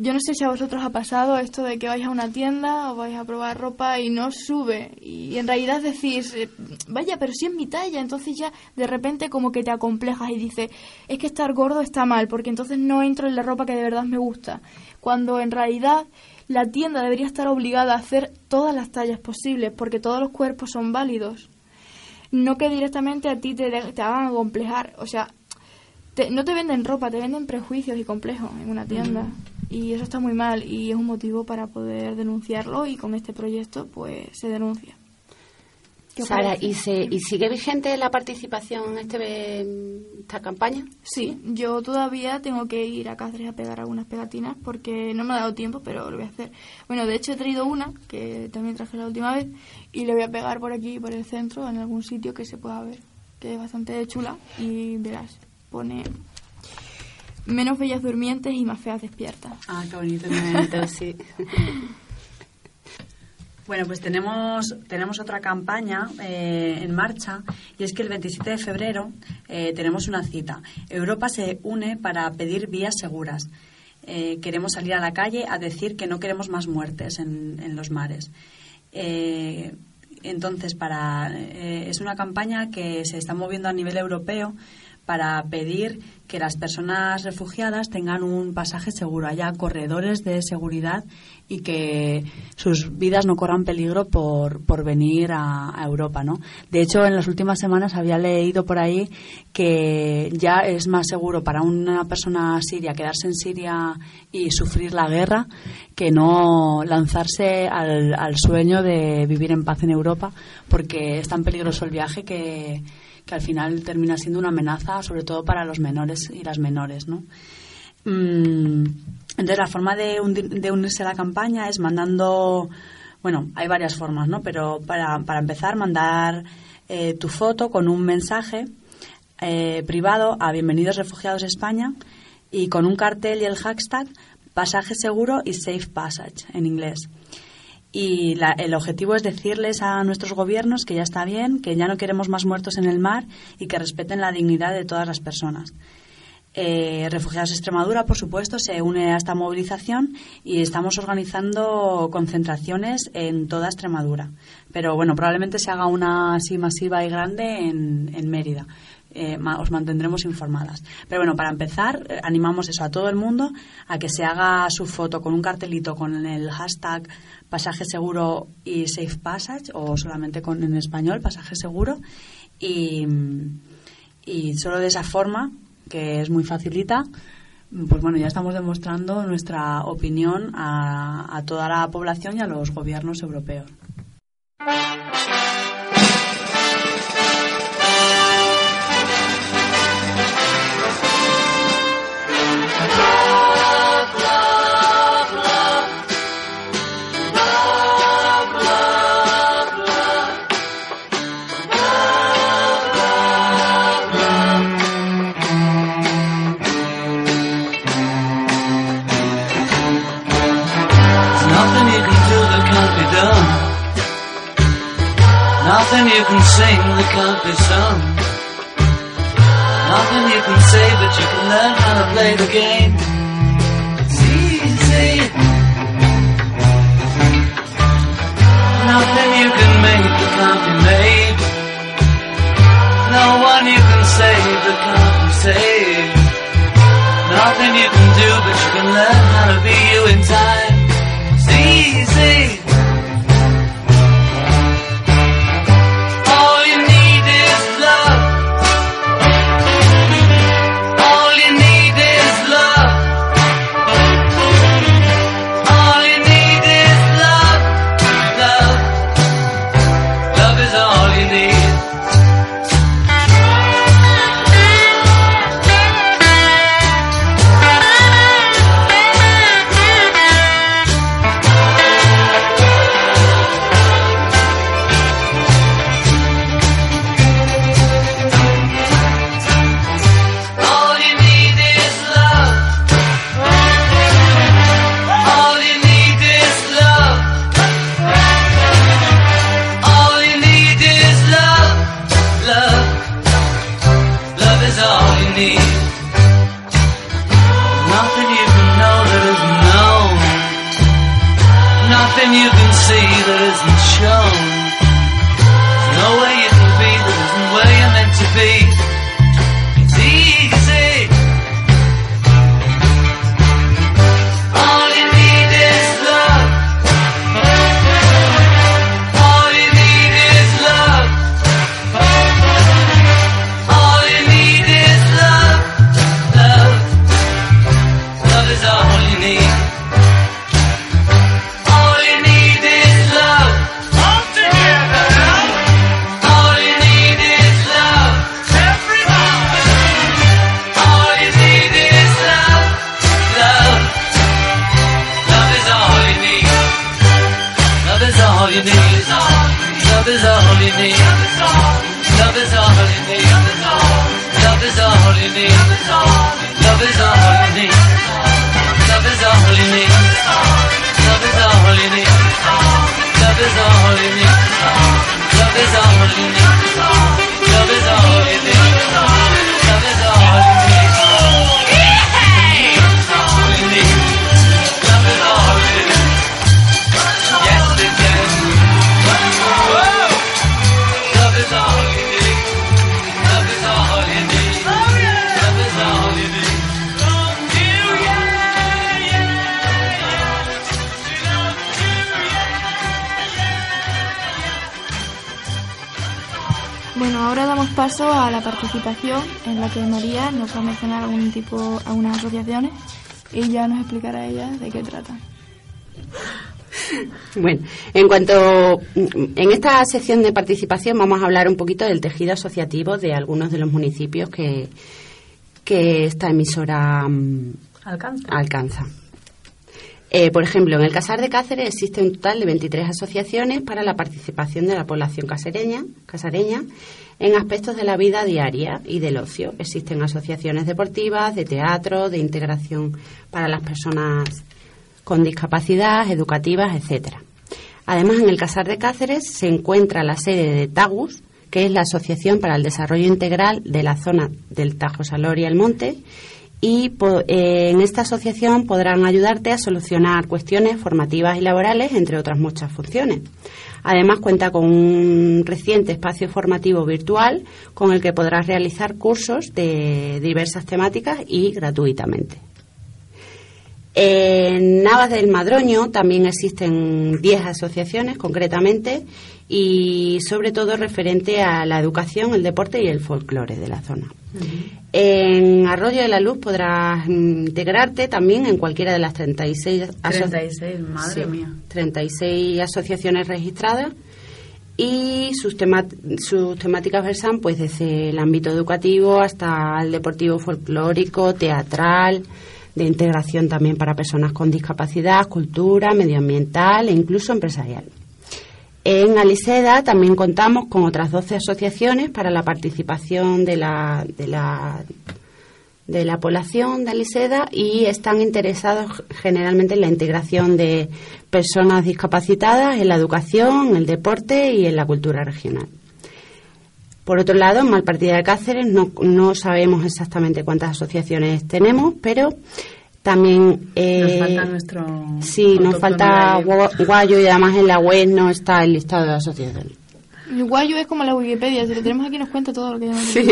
yo no sé si a vosotros ha pasado esto de que vais a una tienda o vais a probar ropa y no sube. Y en realidad decís, eh, vaya, pero si es mi talla. Entonces ya de repente como que te acomplejas y dices, es que estar gordo está mal, porque entonces no entro en la ropa que de verdad me gusta. Cuando en realidad la tienda debería estar obligada a hacer todas las tallas posibles, porque todos los cuerpos son válidos. No que directamente a ti te, de- te hagan acomplejar. O sea, te- no te venden ropa, te venden prejuicios y complejos en una tienda. Y eso está muy mal y es un motivo para poder denunciarlo y con este proyecto pues se denuncia. ¿Qué os Sara? ¿y, se, ¿y sigue vigente la participación en este, esta campaña? Sí, yo todavía tengo que ir a Cáceres a pegar algunas pegatinas porque no me ha dado tiempo, pero lo voy a hacer. Bueno, de hecho he traído una que también traje la última vez y le voy a pegar por aquí, por el centro, en algún sitio que se pueda ver, que es bastante chula y verás, pone menos bellas durmientes y más feas despiertas. Ah, qué bonito. Qué bonito, sí. Bueno, pues tenemos, tenemos otra campaña eh, en marcha y es que el 27 de febrero eh, tenemos una cita. Europa se une para pedir vías seguras. Eh, queremos salir a la calle a decir que no queremos más muertes en, en los mares. Eh, entonces, para, es una campaña que se está moviendo a nivel europeo para pedir que las personas refugiadas tengan un pasaje seguro, haya corredores de seguridad y que sus vidas no corran peligro por, por venir a, a Europa, ¿no? De hecho, en las últimas semanas había leído por ahí que ya es más seguro para una persona siria quedarse en Siria y sufrir la guerra que no lanzarse al, al sueño de vivir en paz en Europa, porque es tan peligroso el viaje que, que al final termina siendo una amenaza, sobre todo para los menores y las menores, ¿no? Mm, Entonces, la forma de, unirse a la campaña es mandando, bueno, hay varias formas, ¿no? Pero para, para empezar, mandar eh, tu foto con un mensaje eh, privado a Bienvenidos Refugiados España y con un cartel y el hashtag pasaje seguro y safe passage en inglés. Y la- el objetivo es decirles a nuestros gobiernos que ya está bien, que ya no queremos más muertos en el mar y que respeten la dignidad de todas las personas. Eh, Refugiados Extremadura, por supuesto, se une a esta movilización y estamos organizando concentraciones en toda Extremadura. Pero bueno, probablemente se haga una así masiva y grande en, Mérida. Eh, os mantendremos informadas. Pero bueno, para empezar, eh, animamos eso a todo el mundo a que se haga su foto con un cartelito con el hashtag pasaje seguro y safe passage o solamente con en español pasaje seguro. Y, solo de esa forma que es muy facilita pues bueno ya estamos demostrando nuestra opinión a toda la población y a los gobiernos europeos sing that can't be sung. Nothing you can say, but you can learn how to play the game. Participación en la que María nos va a mencionar algún tipo, algunas asociaciones y ya nos explicará ella de qué tratan. Bueno, en cuanto en esta sección de participación vamos a hablar un poquito del tejido asociativo de algunos de los municipios que, que esta emisora mm, Alcanza. alcanza. Eh, por ejemplo, en el Casar de Cáceres existe un total de 23 asociaciones para la participación de la población casereña, casareña en aspectos de la vida diaria y del ocio. Existen asociaciones deportivas, de teatro, de integración para las personas con discapacidad, educativas, etcétera. Además, en el Casar de Cáceres se encuentra la sede de TAGUS, que es la Asociación para el Desarrollo Integral de la zona del Tajo Salor y el Monte, y eh, en esta asociación podrán ayudarte a solucionar cuestiones formativas y laborales, entre otras muchas funciones. Además, cuenta con un reciente espacio formativo virtual con el que podrás realizar cursos de diversas temáticas y gratuitamente. En Navas del Madroño también existen 10 asociaciones concretamente y sobre todo referente a la educación, el deporte y el folclore de la zona. En Arroyo de la Luz podrás mm, integrarte también en cualquiera de las 36, aso- 36, madre Sí, mía. 36 asociaciones registradas y sus, sus temáticas versan pues desde el ámbito educativo hasta el deportivo folclórico, teatral, de integración también para personas con discapacidad, cultura, medioambiental e incluso empresarial. En Aliseda también contamos con otras 12 asociaciones para la participación de la, de la, de la población de Aliseda y están interesados generalmente en la integración de personas discapacitadas en la educación, en el deporte y en la cultura regional. Por otro lado, en Malpartida de Cáceres no, no sabemos exactamente cuántas asociaciones tenemos, pero también... eh, Nos falta nuestro. Sí, nos falta Gua- Guayo y además en la web no está el listado de asociaciones. El guayo es como la Wikipedia, si lo tenemos aquí nos cuenta todo lo que tenemos. Sí.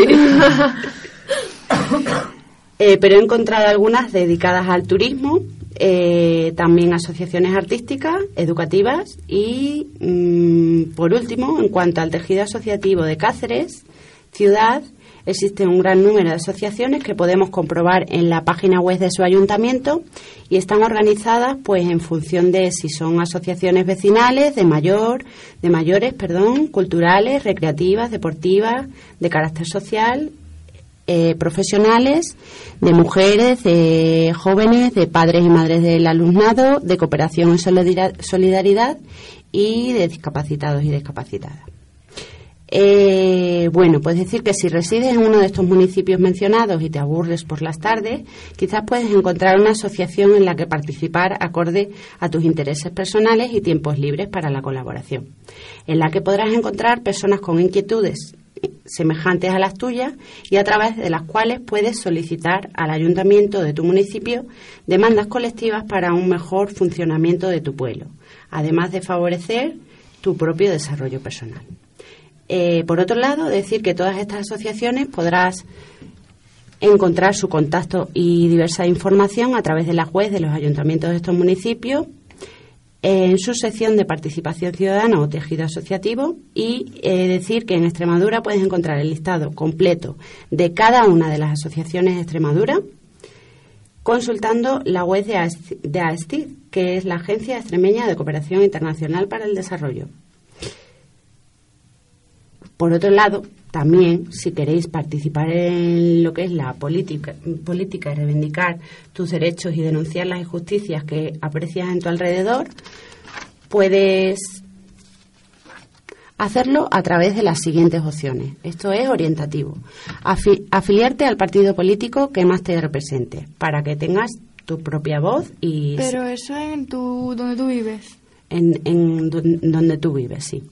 Eh, pero he encontrado algunas dedicadas al turismo, eh, también asociaciones artísticas, educativas y, mm, por último, en cuanto al tejido asociativo de Cáceres, ciudad, existe un gran número de asociaciones que podemos comprobar en la página web de su ayuntamiento y están organizadas pues en función de si son asociaciones vecinales, de mayor, de mayores, perdón, culturales, recreativas, deportivas, de carácter social eh, profesionales, de mujeres, de jóvenes, de padres y madres del alumnado, de cooperación y solidar- solidaridad y de discapacitados y discapacitadas. Eh, bueno, puedes decir que si resides en uno de estos municipios mencionados y te aburres por las tardes, quizás puedes encontrar una asociación en la que participar acorde a tus intereses personales y tiempos libres para la colaboración, en la que podrás encontrar personas con inquietudes semejantes a las tuyas y a través de las cuales puedes solicitar al ayuntamiento de tu municipio demandas colectivas para un mejor funcionamiento de tu pueblo, además de favorecer tu propio desarrollo personal. Eh, por otro lado, decir que todas estas asociaciones podrás encontrar su contacto y diversa información a través de las webs de los ayuntamientos de estos municipios en su sección de participación ciudadana o tejido asociativo y eh, decir que en Extremadura puedes encontrar el listado completo de cada una de las asociaciones de Extremadura consultando la web de AESTI, de AESTI, que es la Agencia Extremeña de Cooperación Internacional para el Desarrollo. Por otro lado, también, si queréis participar en lo que es la política, política y reivindicar tus derechos y denunciar las injusticias que aprecias en tu alrededor, puedes hacerlo a través de las siguientes opciones. Esto es orientativo. Afi- afiliarte al partido político que más te represente, para que tengas tu propia voz y Pero eso en tu, donde tú vives. en, en don- donde tú vives, sí.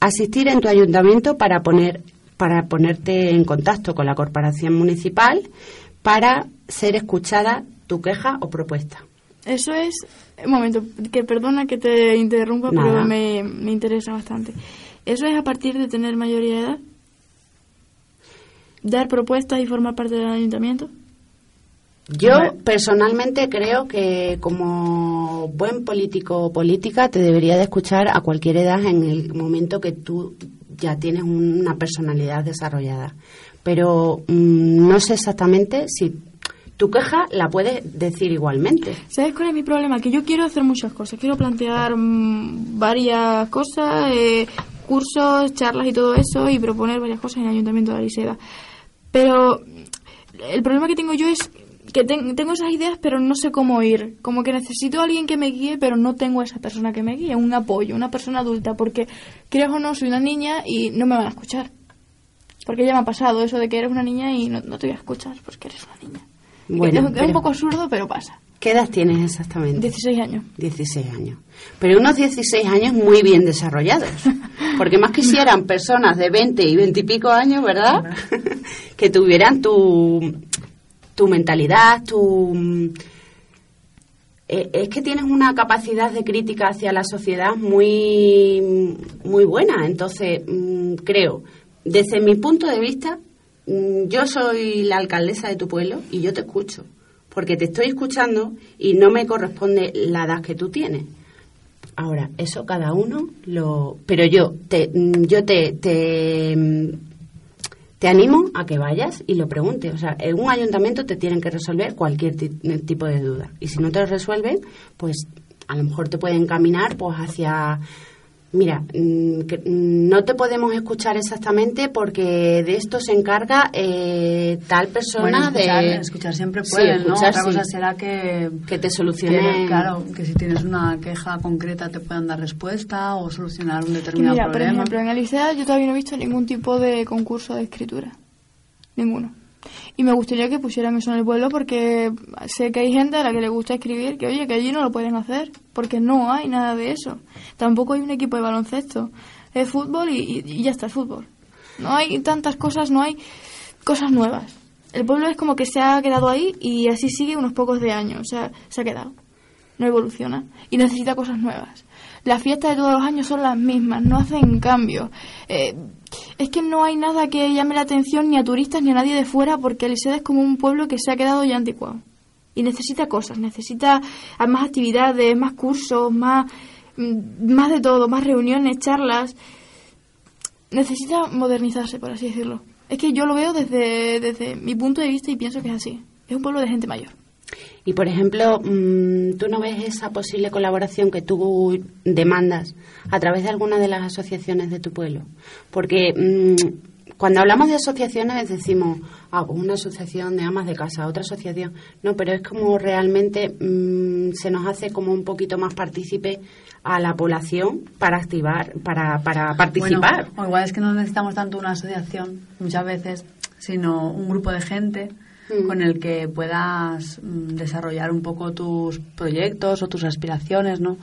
Asistir en tu ayuntamiento para poner para ponerte en contacto con la corporación municipal para ser escuchada tu queja o propuesta. Eso es... Un momento, que perdona que te interrumpa, Nada. pero me, me interesa bastante. ¿Eso es a partir de tener mayoría de edad? ¿Dar propuestas y formar parte del ayuntamiento? Yo personalmente creo que como buen político o política te debería de escuchar a cualquier edad en el momento que tú ya tienes una personalidad desarrollada. Pero mm, no sé exactamente si tu queja la puedes decir igualmente. ¿Sabes cuál es mi problema? Que yo quiero hacer muchas cosas. Quiero plantear mm, varias cosas, eh, cursos, charlas y todo eso, y proponer varias cosas en el Ayuntamiento de Ariseda. Pero el problema que tengo yo es que ten- tengo esas ideas, pero no sé cómo ir. Como que necesito a alguien que me guíe, pero no tengo a esa persona que me guíe, un apoyo, una persona adulta, porque creas o no, soy una niña y no me van a escuchar. Porque ya me ha pasado eso de que eres una niña y no, no te voy a escuchar porque eres una niña. Bueno, es, es un poco absurdo, pero pasa. ¿Qué edad tienes exactamente? 16 años. 16 años. Pero unos 16 años muy bien desarrollados. Porque más quisieran personas de 20 y 20 y pico años, ¿verdad? que tuvieran tu, tu mentalidad, tu... eh, Es que tienes una capacidad de crítica hacia la sociedad muy, muy buena. Entonces, mm, creo, desde mi punto de vista, mm, yo soy la alcaldesa de tu pueblo y yo te escucho porque te estoy escuchando y no me corresponde la edad que tú tienes. Ahora, eso cada uno lo... Pero yo te, mm, yo te, te, mm, te animo a que vayas y lo preguntes. O sea, en un ayuntamiento te tienen que resolver cualquier ti- tipo de duda. Y si no te lo resuelven, pues a lo mejor te pueden caminar pues hacia... Mira, mm, mm, no te podemos escuchar exactamente porque de esto se encarga eh, tal persona Bueno, escuchar, de... escuchar siempre Sí, pueden, ¿no? escuchar Otra cosa será que... Que te solucionen- que, claro, que si tienes una queja concreta te puedan dar respuesta o solucionar un determinado mira, por problema. ejemplo, en Alicea yo todavía no he visto ningún tipo de concurso de escritura. Ninguno. Y me gustaría que pusieran eso en el pueblo porque sé que hay gente a la que le gusta escribir que, oye, que allí no lo pueden hacer porque no hay nada de eso. Tampoco hay un equipo de baloncesto. Es fútbol y, y- ya está, es fútbol. No hay tantas cosas, no hay cosas nuevas. El pueblo es como que se ha quedado ahí y así sigue unos pocos de años. O sea, se ha quedado. No evoluciona. Y necesita cosas nuevas. Las fiestas de todos los años son las mismas, no hacen cambios. Eh, es que no hay nada que llame la atención ni a turistas ni a nadie de fuera porque Aliseda es como un pueblo que se ha quedado ya anticuado. Y necesita cosas, necesita más actividades, más cursos, más, mm, más de todo, más reuniones, charlas. Necesita modernizarse, por así decirlo. Es que yo lo veo desde, desde mi punto de vista y pienso que es así. Es un pueblo de gente mayor. Y, por ejemplo, mm, ¿tú no ves esa posible colaboración que tú demandas a través de alguna de las asociaciones de tu pueblo? Porque mm, cuando hablamos de asociaciones decimos, ah, pues una asociación de amas de casa, otra asociación. No, pero es como realmente mm, se nos hace como un poquito más partícipe a la población para activar, para, para participar. Bueno, o igual es que no necesitamos tanto una asociación, muchas veces, sino un grupo de gente Mm. con el que puedas mm, desarrollar un poco tus proyectos o tus aspiraciones, ¿no?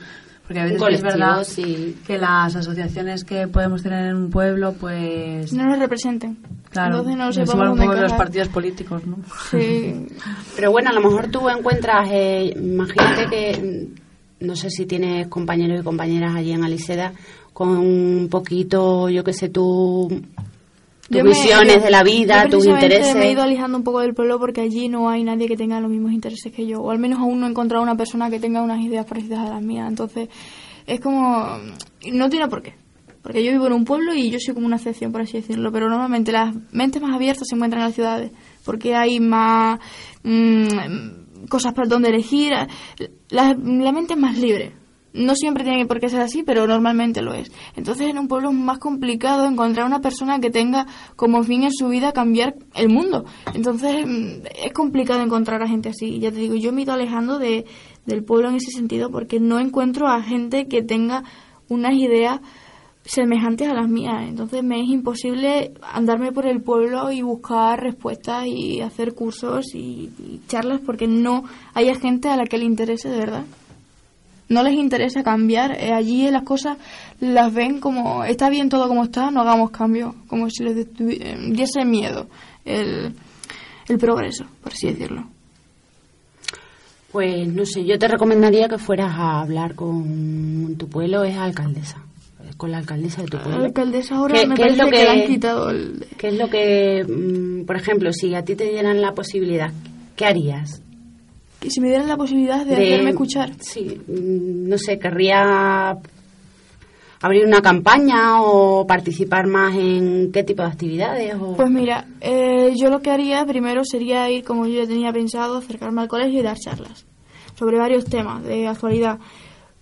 Porque a veces es verdad sí. que las asociaciones que podemos tener en un pueblo, pues... No nos representen. Claro, Entonces no nos un poco los encajar. partidos políticos, ¿no? Sí. Pero bueno, a lo mejor tú encuentras, eh, imagínate que, mm, no sé si tienes compañeros y compañeras allí en Aliseda, con un poquito, yo qué sé, tú, tus me- visiones yo- de la vida, tus intereses. Me he ido alejando un poco del pueblo porque allí no hay nadie que tenga los mismos intereses que yo, o al menos aún no he encontrado una persona que tenga unas ideas parecidas a las mías. Entonces, es como. No tiene por qué. Porque yo vivo en un pueblo y yo soy como una excepción, por así decirlo. Pero normalmente las mentes más abiertas se encuentran en las ciudades. Porque hay más mm, cosas para donde elegir. La, la mente es más libre. No siempre tiene por qué ser así, pero normalmente lo es. Entonces en un pueblo es más complicado encontrar una persona que tenga como fin en su vida cambiar el mundo. Entonces mm, es complicado encontrar a gente así. Ya te digo, yo me he ido alejando de, del pueblo en ese sentido porque no encuentro a gente que tenga unas ideas semejantes a las mías. Entonces me es imposible andarme por el pueblo y buscar respuestas y hacer cursos y, y charlas porque no haya gente a la que le interese de verdad. No les interesa cambiar. Eh, allí las cosas las ven como está bien todo como está, no hagamos cambio, como si les eh, diese miedo el, el progreso, por así decirlo. Pues no sé, yo te recomendaría que fueras a hablar con tu pueblo, es alcaldesa, con la alcaldesa de tu pueblo. La alcaldesa ahora ¿Qué- me qué es parece lo que, que- le han quitado el... ¿Qué es lo que, mm, por ejemplo, si a ti te dieran la posibilidad, ¿qué harías? Que si me dieran la posibilidad de, hacerme escuchar. Sí, mm, no sé, querría abrir una campaña o participar más en qué tipo de actividades. O... Pues mira, eh, yo lo que haría primero sería ir, como yo ya tenía pensado, acercarme al colegio y dar charlas sobre varios temas de actualidad.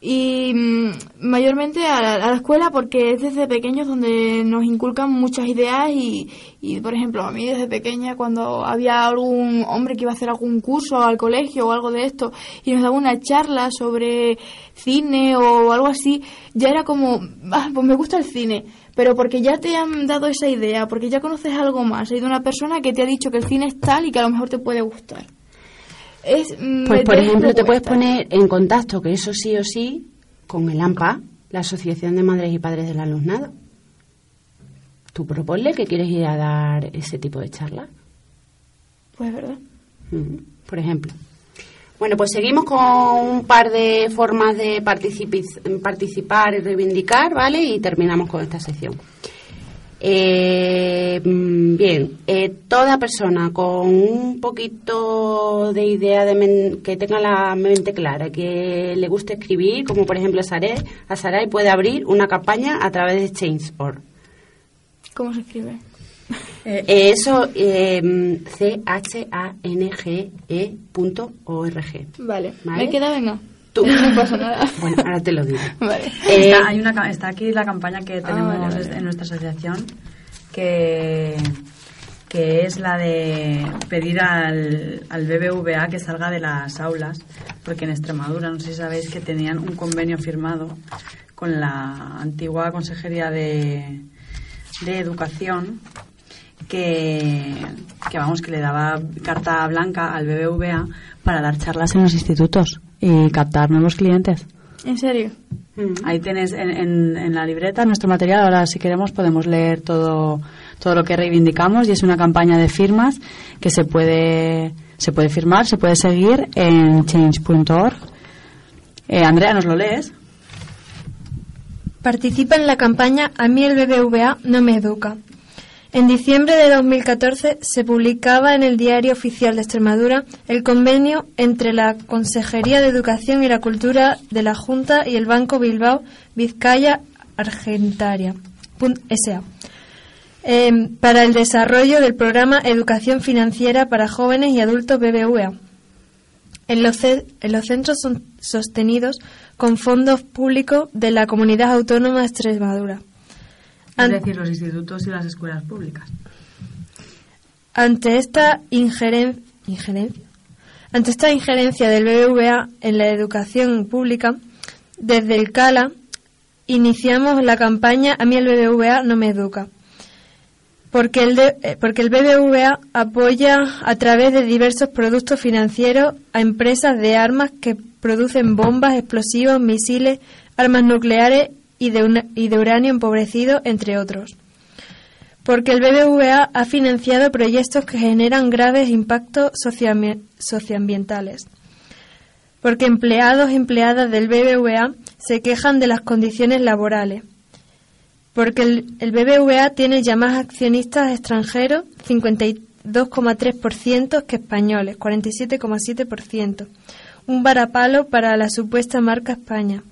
Y mm, mayormente a la, a la escuela porque es desde pequeños donde nos inculcan muchas ideas y, y, por ejemplo, a mí desde pequeña cuando había algún hombre que iba a hacer algún curso al colegio o algo de esto y nos daba una charla sobre cine o algo así, ya era como, ah, pues me gusta el cine, pero porque ya te han dado esa idea, porque ya conoces algo más, hay de una persona que te ha dicho que el cine es tal y que a lo mejor te puede gustar. Es, Pues, por ejemplo, te puedes poner en contacto, que eso sí o sí, con el AMPA, la Asociación de Madres y Padres del Alumnado. Tú proponle que quieres ir a dar ese tipo de charlas, Pues verdad. Mm, por ejemplo. Bueno, pues seguimos con un par de formas de participar y reivindicar, ¿vale? Y terminamos con esta sección. Eh, mm, bien, eh, toda persona con un poquito de idea de men- que tenga la mente clara, que le guste escribir, como por ejemplo a Saray, a Saray puede abrir una campaña a través de Change.org. ¿Cómo se escribe? Eh, eso, eh, C-H-A-N-G-E punto O-R-G. Vale. Vale. ¿Me queda? Venga. Tú. No pasa nada. Bueno, ahora te lo digo. Vale. Eh, está, hay una, ca- está aquí la campaña que tenemos vale, vale. en nuestra asociación que, que es la de pedir al, al BBVA que salga de las aulas, porque en Extremadura, no sé si sabéis que tenían un convenio firmado con la antigua Consejería de, de Educación que, que vamos que le daba carta blanca al BBVA para dar charlas en los institutos y captar nuevos clientes. ¿En serio? Ahí tienes en, en- en la libreta nuestro material. Ahora, si queremos, podemos leer todo, todo lo que reivindicamos. Y es una campaña de firmas que se puede, se puede firmar, se puede seguir en change.org. Eh, Andrea, ¿nos lo lees? Participa en la campaña A mí el BBVA no me educa. En diciembre de 2014 se publicaba en el Diario Oficial de Extremadura el convenio entre la Consejería de Educación y la Cultura de la Junta y el Banco Bilbao Vizcaya Argentaria S.A. eh, para el desarrollo del programa Educación Financiera para Jóvenes y Adultos BBVA. En los, los centros son sostenidos con fondos públicos de la Comunidad Autónoma de Extremadura. Es decir, los institutos y las escuelas públicas. Ante esta ingeren- injerencia, ante esta injerencia del BBVA en la educación pública, desde el CALA iniciamos la campaña A mí el BBVA no me educa. Porque el, de- eh, porque el BBVA apoya a través de diversos productos financieros a empresas de armas que producen bombas, explosivos, misiles, armas nucleares y de, uranio empobrecido, entre otros porque el BBVA ha financiado proyectos que generan graves impactos socioambientales. Porque empleados y empleadas del BBVA se quejan de las condiciones laborales. Porque el, el BBVA tiene ya más accionistas extranjeros, 52,3% que españoles, 47,7%. Un varapalo para la supuesta marca España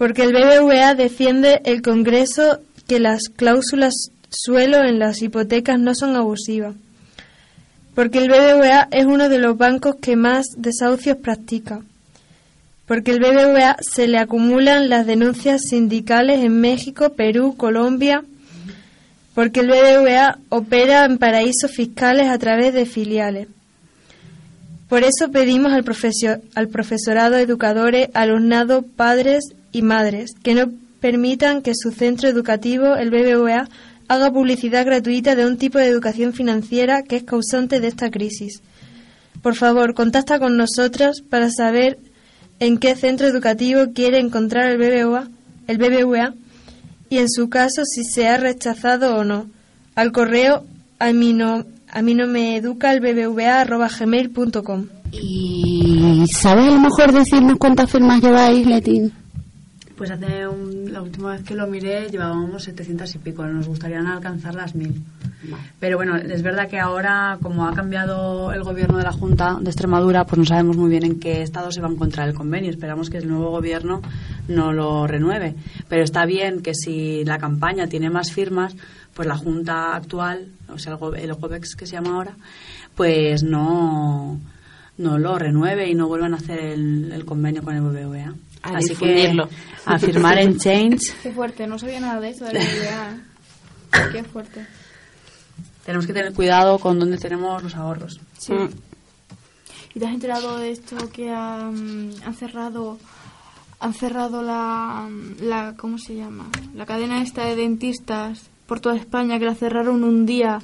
porque el BBVA defiende el Congreso que las cláusulas suelo en las hipotecas no son abusivas, porque el BBVA es uno de los bancos que más desahucios practica, porque el BBVA se le acumulan las denuncias sindicales en México, Perú, Colombia, porque el BBVA opera en paraísos fiscales a través de filiales. Por eso pedimos al, al profesorado, educadores, alumnado, padres y madres que no permitan que su centro educativo, el BBVA, haga publicidad gratuita de un tipo de educación financiera que es causante de esta crisis. Por favor, contacta con nosotros para saber en qué centro educativo quiere encontrar el BBVA, el BBVA y en su caso si se ha rechazado o no. Al correo a mí no, a mí no me educa el BBVA arroba gmail.com. ¿Y sabes a lo mejor decirnos cuántas firmas lleváis, Letín? Pues hace un- la última vez que lo miré llevábamos 700 y pico. Nos gustaría alcanzar las 1000. Pero bueno, es verdad que ahora, como ha cambiado el gobierno de la Junta de Extremadura, pues no sabemos muy bien en qué estado se va a encontrar el convenio. Esperamos que el nuevo gobierno no lo renueve. Pero está bien que si la campaña tiene más firmas, pues la Junta actual, o sea, el, go- el GOVEX que se llama ahora, pues no, no lo renueve y no vuelvan a hacer el, el convenio con el BBVA. A Así difundirlo. que a firmar en Change. Qué fuerte, no sabía nada de eso de la BBVA. Qué fuerte. Tenemos que tener cuidado con dónde tenemos los ahorros. Sí. ¿Y te has enterado de esto que han, han cerrado han cerrado la, la ¿cómo se llama? La cadena esta de dentistas por toda España que la cerraron un día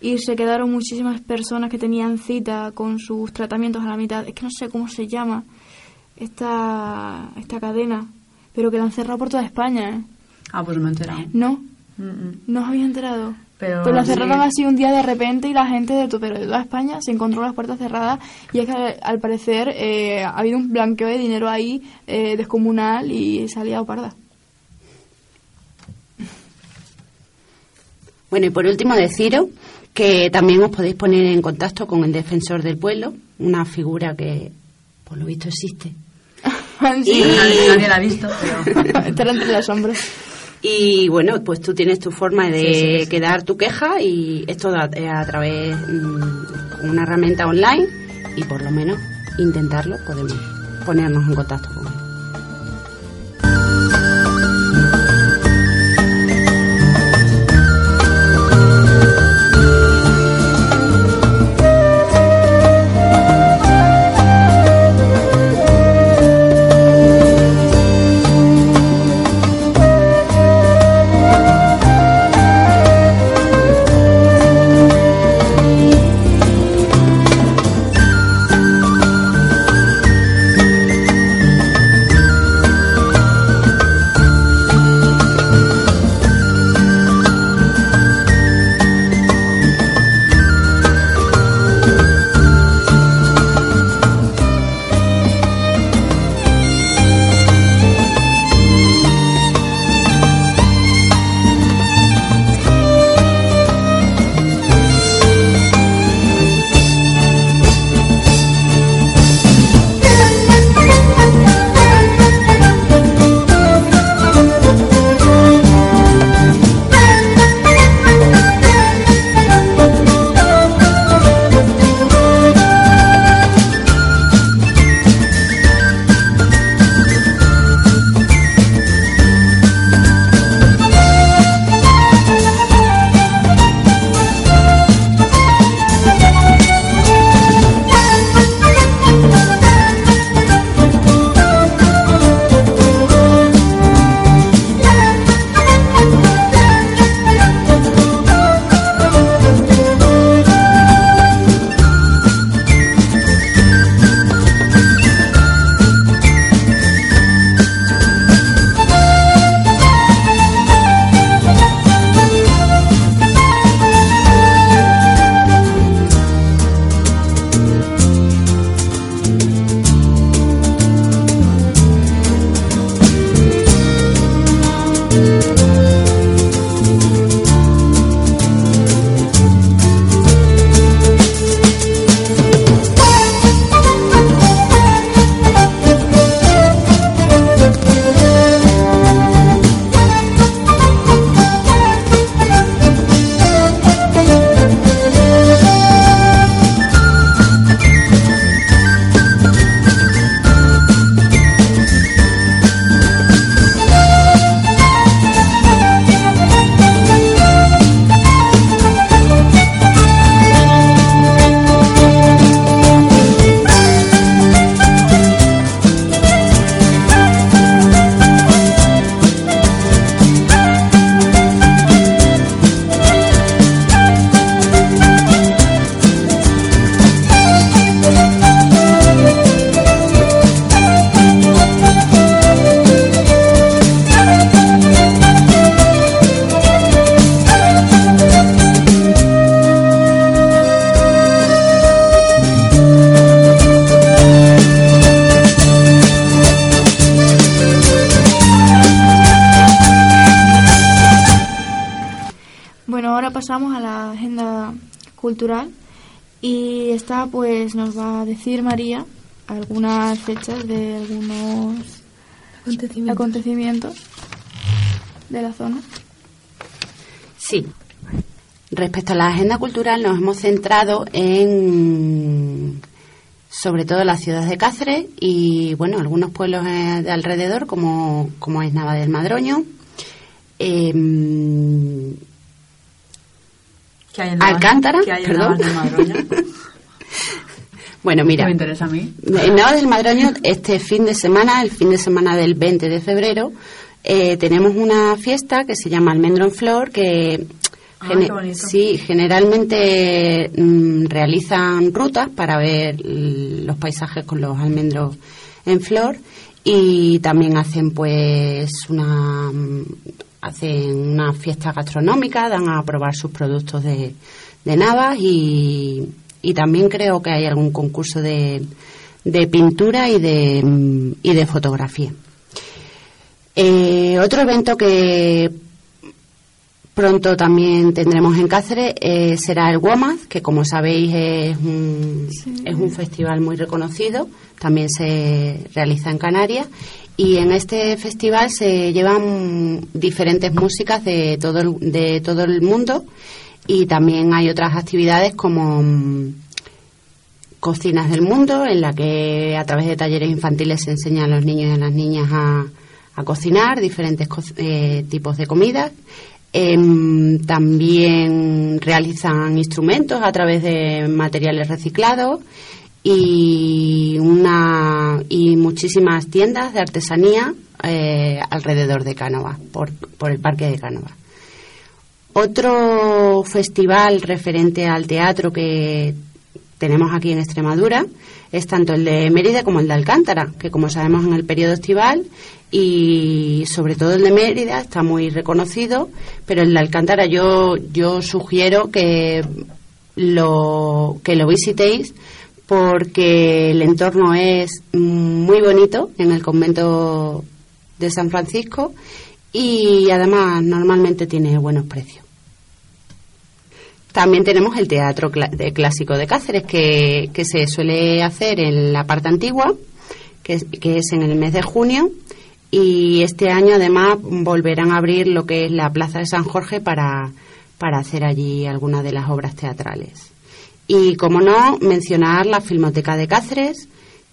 y se quedaron muchísimas personas que tenían cita con sus tratamientos a la mitad. Es que no sé cómo se llama esta esta cadena, pero que la han cerrado por toda España. ¿eh? Ah, pues no me he enterado. No, Mm, mm. no os habéis enterado. Pero Pues la sí. cerraron así un día de repente y la gente de, pero de toda España se encontró las puertas cerradas y es que al, al parecer eh, ha habido un blanqueo de dinero ahí eh, descomunal y se ha liado parda. Bueno, y por último deciros que también os podéis poner en contacto con el defensor del pueblo, una figura que por lo visto existe. Sí. Nadie, nadie la ha visto, pero... Estará entre las sombras. Y bueno, pues tú tienes tu forma de Sí, sí, sí. quedar tu queja y esto a, a través mm, con una herramienta online y por lo menos intentarlo podemos ponernos en contacto con él. Fechas de algunos acontecimientos, de la zona. Sí. Respecto a la agenda cultural nos hemos centrado en sobre todo la ciudad de Cáceres y bueno algunos pueblos eh, de alrededor como, como es Nava del Madroño em, ¿Qué hay en Alcántara qué hay en perdón del Madroño? bueno mira Me interesa a mí. En Nava del Madroño, este fin de semana, el fin de semana del 20 de febrero, eh, tenemos una fiesta que se llama Almendro en Flor, que Ah, gene- qué sí, generalmente mm, realizan rutas para ver los paisajes con los almendros en flor y también hacen pues una mm, hacen una fiesta gastronómica, dan a probar sus productos de, de Navas y, y también creo que hay algún concurso de, de pintura y de, mm, y de fotografía. Eh, otro evento que pronto también tendremos en Cáceres eh, será el WOMAD, que como sabéis es un, es un festival muy reconocido, también se realiza en Canarias y en este festival se llevan diferentes músicas de todo el, de todo el mundo y también hay otras actividades como mm, Cocinas del Mundo, en la que a través de talleres infantiles se enseña a los niños y a las niñas a, a cocinar diferentes eh, tipos de comidas. Em, también realizan instrumentos a través de materiales reciclados y una y muchísimas tiendas de artesanía eh, alrededor de Cánova, por, por el parque de Cánova. Otro festival referente al teatro que tenemos aquí en Extremadura es tanto el de Mérida como el de Alcántara, que como sabemos en el periodo estival y sobre todo el de Mérida está muy reconocido, pero el de Alcántara yo yo sugiero que lo que lo visitéis porque el entorno es muy bonito en el convento de San Francisco y además normalmente tiene buenos precios. También tenemos el teatro de clásico de Cáceres que, que se suele hacer en la parte antigua, que que es en el mes de junio y este año además volverán a abrir lo que es la Plaza de San Jorge para, para hacer allí algunas de las obras teatrales. Y como no, mencionar la Filmoteca de Cáceres,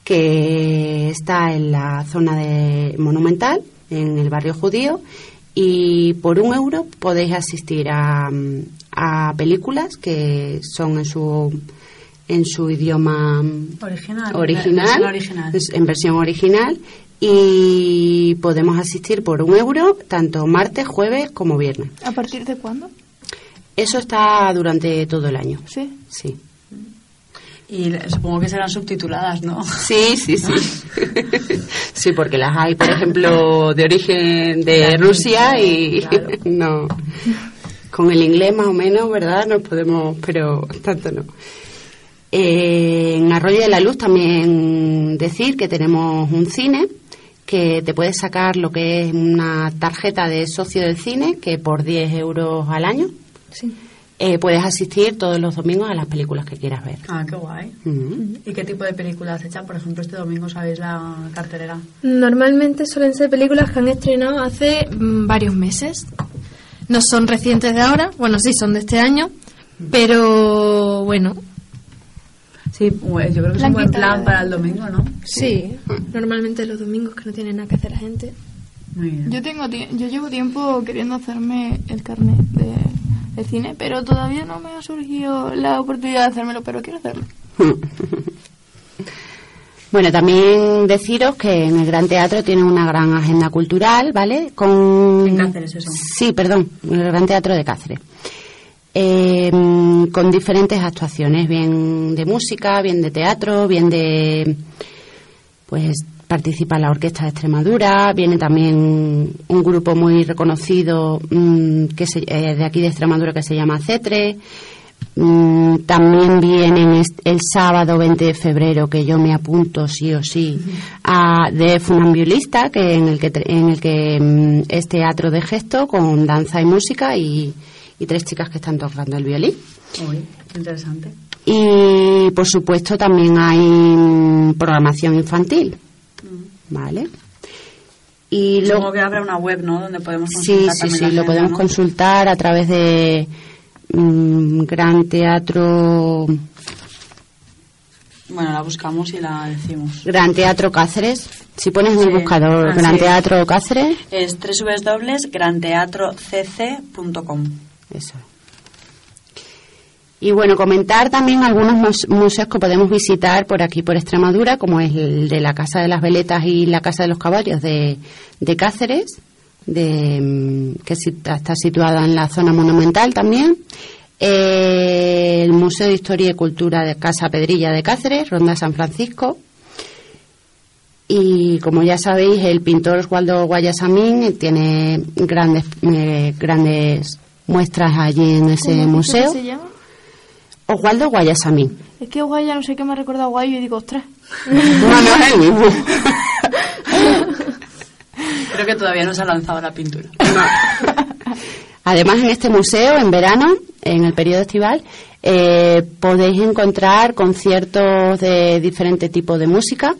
que está en la zona de Monumental, en el barrio judío, y por un euro podéis asistir a, a películas que son en su en su idioma Original. original, original. en versión original y podemos asistir por un euro tanto martes, jueves como viernes. ¿A partir de cuándo? Eso está durante todo el año. Sí. Sí. Y supongo que serán subtituladas, ¿no? Sí, sí, sí. sí, porque las hay, por ejemplo, de origen de Rusia y no. Con el inglés más o menos, ¿verdad? Nos podemos, pero tanto no. Eh, en Arroyo de la Luz también decir que tenemos un cine que te puedes sacar lo que es una tarjeta de socio del cine que por 10 euros al año Sí. eh, puedes asistir todos los domingos a las películas que quieras ver. Ah, qué guay. ¿Y qué tipo de películas echan? Por ejemplo, este domingo sabéis la cartelera. Normalmente suelen ser películas que han estrenado hace mm, varios meses. No son recientes de ahora, bueno, sí, son de este año, pero bueno, Sí, pues, yo creo que es un buen plan para el domingo, ¿no? sí, normalmente los domingos que no tienen nada que hacer la gente. Muy bien. Yo tengo yo llevo tiempo queriendo hacerme el carnet de, de cine, pero todavía no me ha surgido la oportunidad de hacérmelo, pero quiero hacerlo. Bueno, también deciros que en el Gran Teatro tiene una gran agenda cultural, ¿vale? Con... En Cáceres, eso. Sí, perdón, en el Gran Teatro de Cáceres. Eh, con diferentes actuaciones, bien de música, bien de teatro, bien de... Pues participa la Orquesta de Extremadura, viene también un grupo muy reconocido mm, que se- eh, de aquí de Extremadura que se llama Cetre. Mm, también vienen el sábado 20 de febrero, que yo me apunto sí o sí, a, de Funambulista, que en el que, en el que mm, es teatro de gesto con danza y música y, y tres chicas que están tocando el violín. Uy, interesante. Y por supuesto también hay mm, programación infantil. ¿Vale? Y Luego que habrá una web, ¿no? Donde podemos sí, consultar sí, sí, la lo podemos ¿no? consultar a través de mm, Gran Teatro Bueno, la buscamos y la decimos. Gran Teatro Cáceres. Si pones en el buscador así Gran. Teatro Cáceres, Es www.granteatrocc.com. Eso. Y bueno, comentar también algunos mus- museos que podemos visitar por aquí, por Extremadura, como es el de la Casa de las Veletas y la Casa de los Caballos de, de Cáceres, de, mm, que está situada en la zona monumental también. Eh, el Museo de Historia y Cultura de Casa Pedrilla de Cáceres, Ronda San Francisco. Y como ya sabéis, el pintor Oswaldo Guayasamín tiene grandes, eh, grandes muestras allí en ese ¿Cómo has dicho museo. que se llama? Oswaldo Guayasamín. Es que Guaya no sé qué me ha recordado Guayo y digo, ostras. No, no es el mismo. Creo que todavía no se ha lanzado la pintura. Además, en este museo, en verano, en el periodo estival, eh, podéis encontrar conciertos de diferentes tipos de música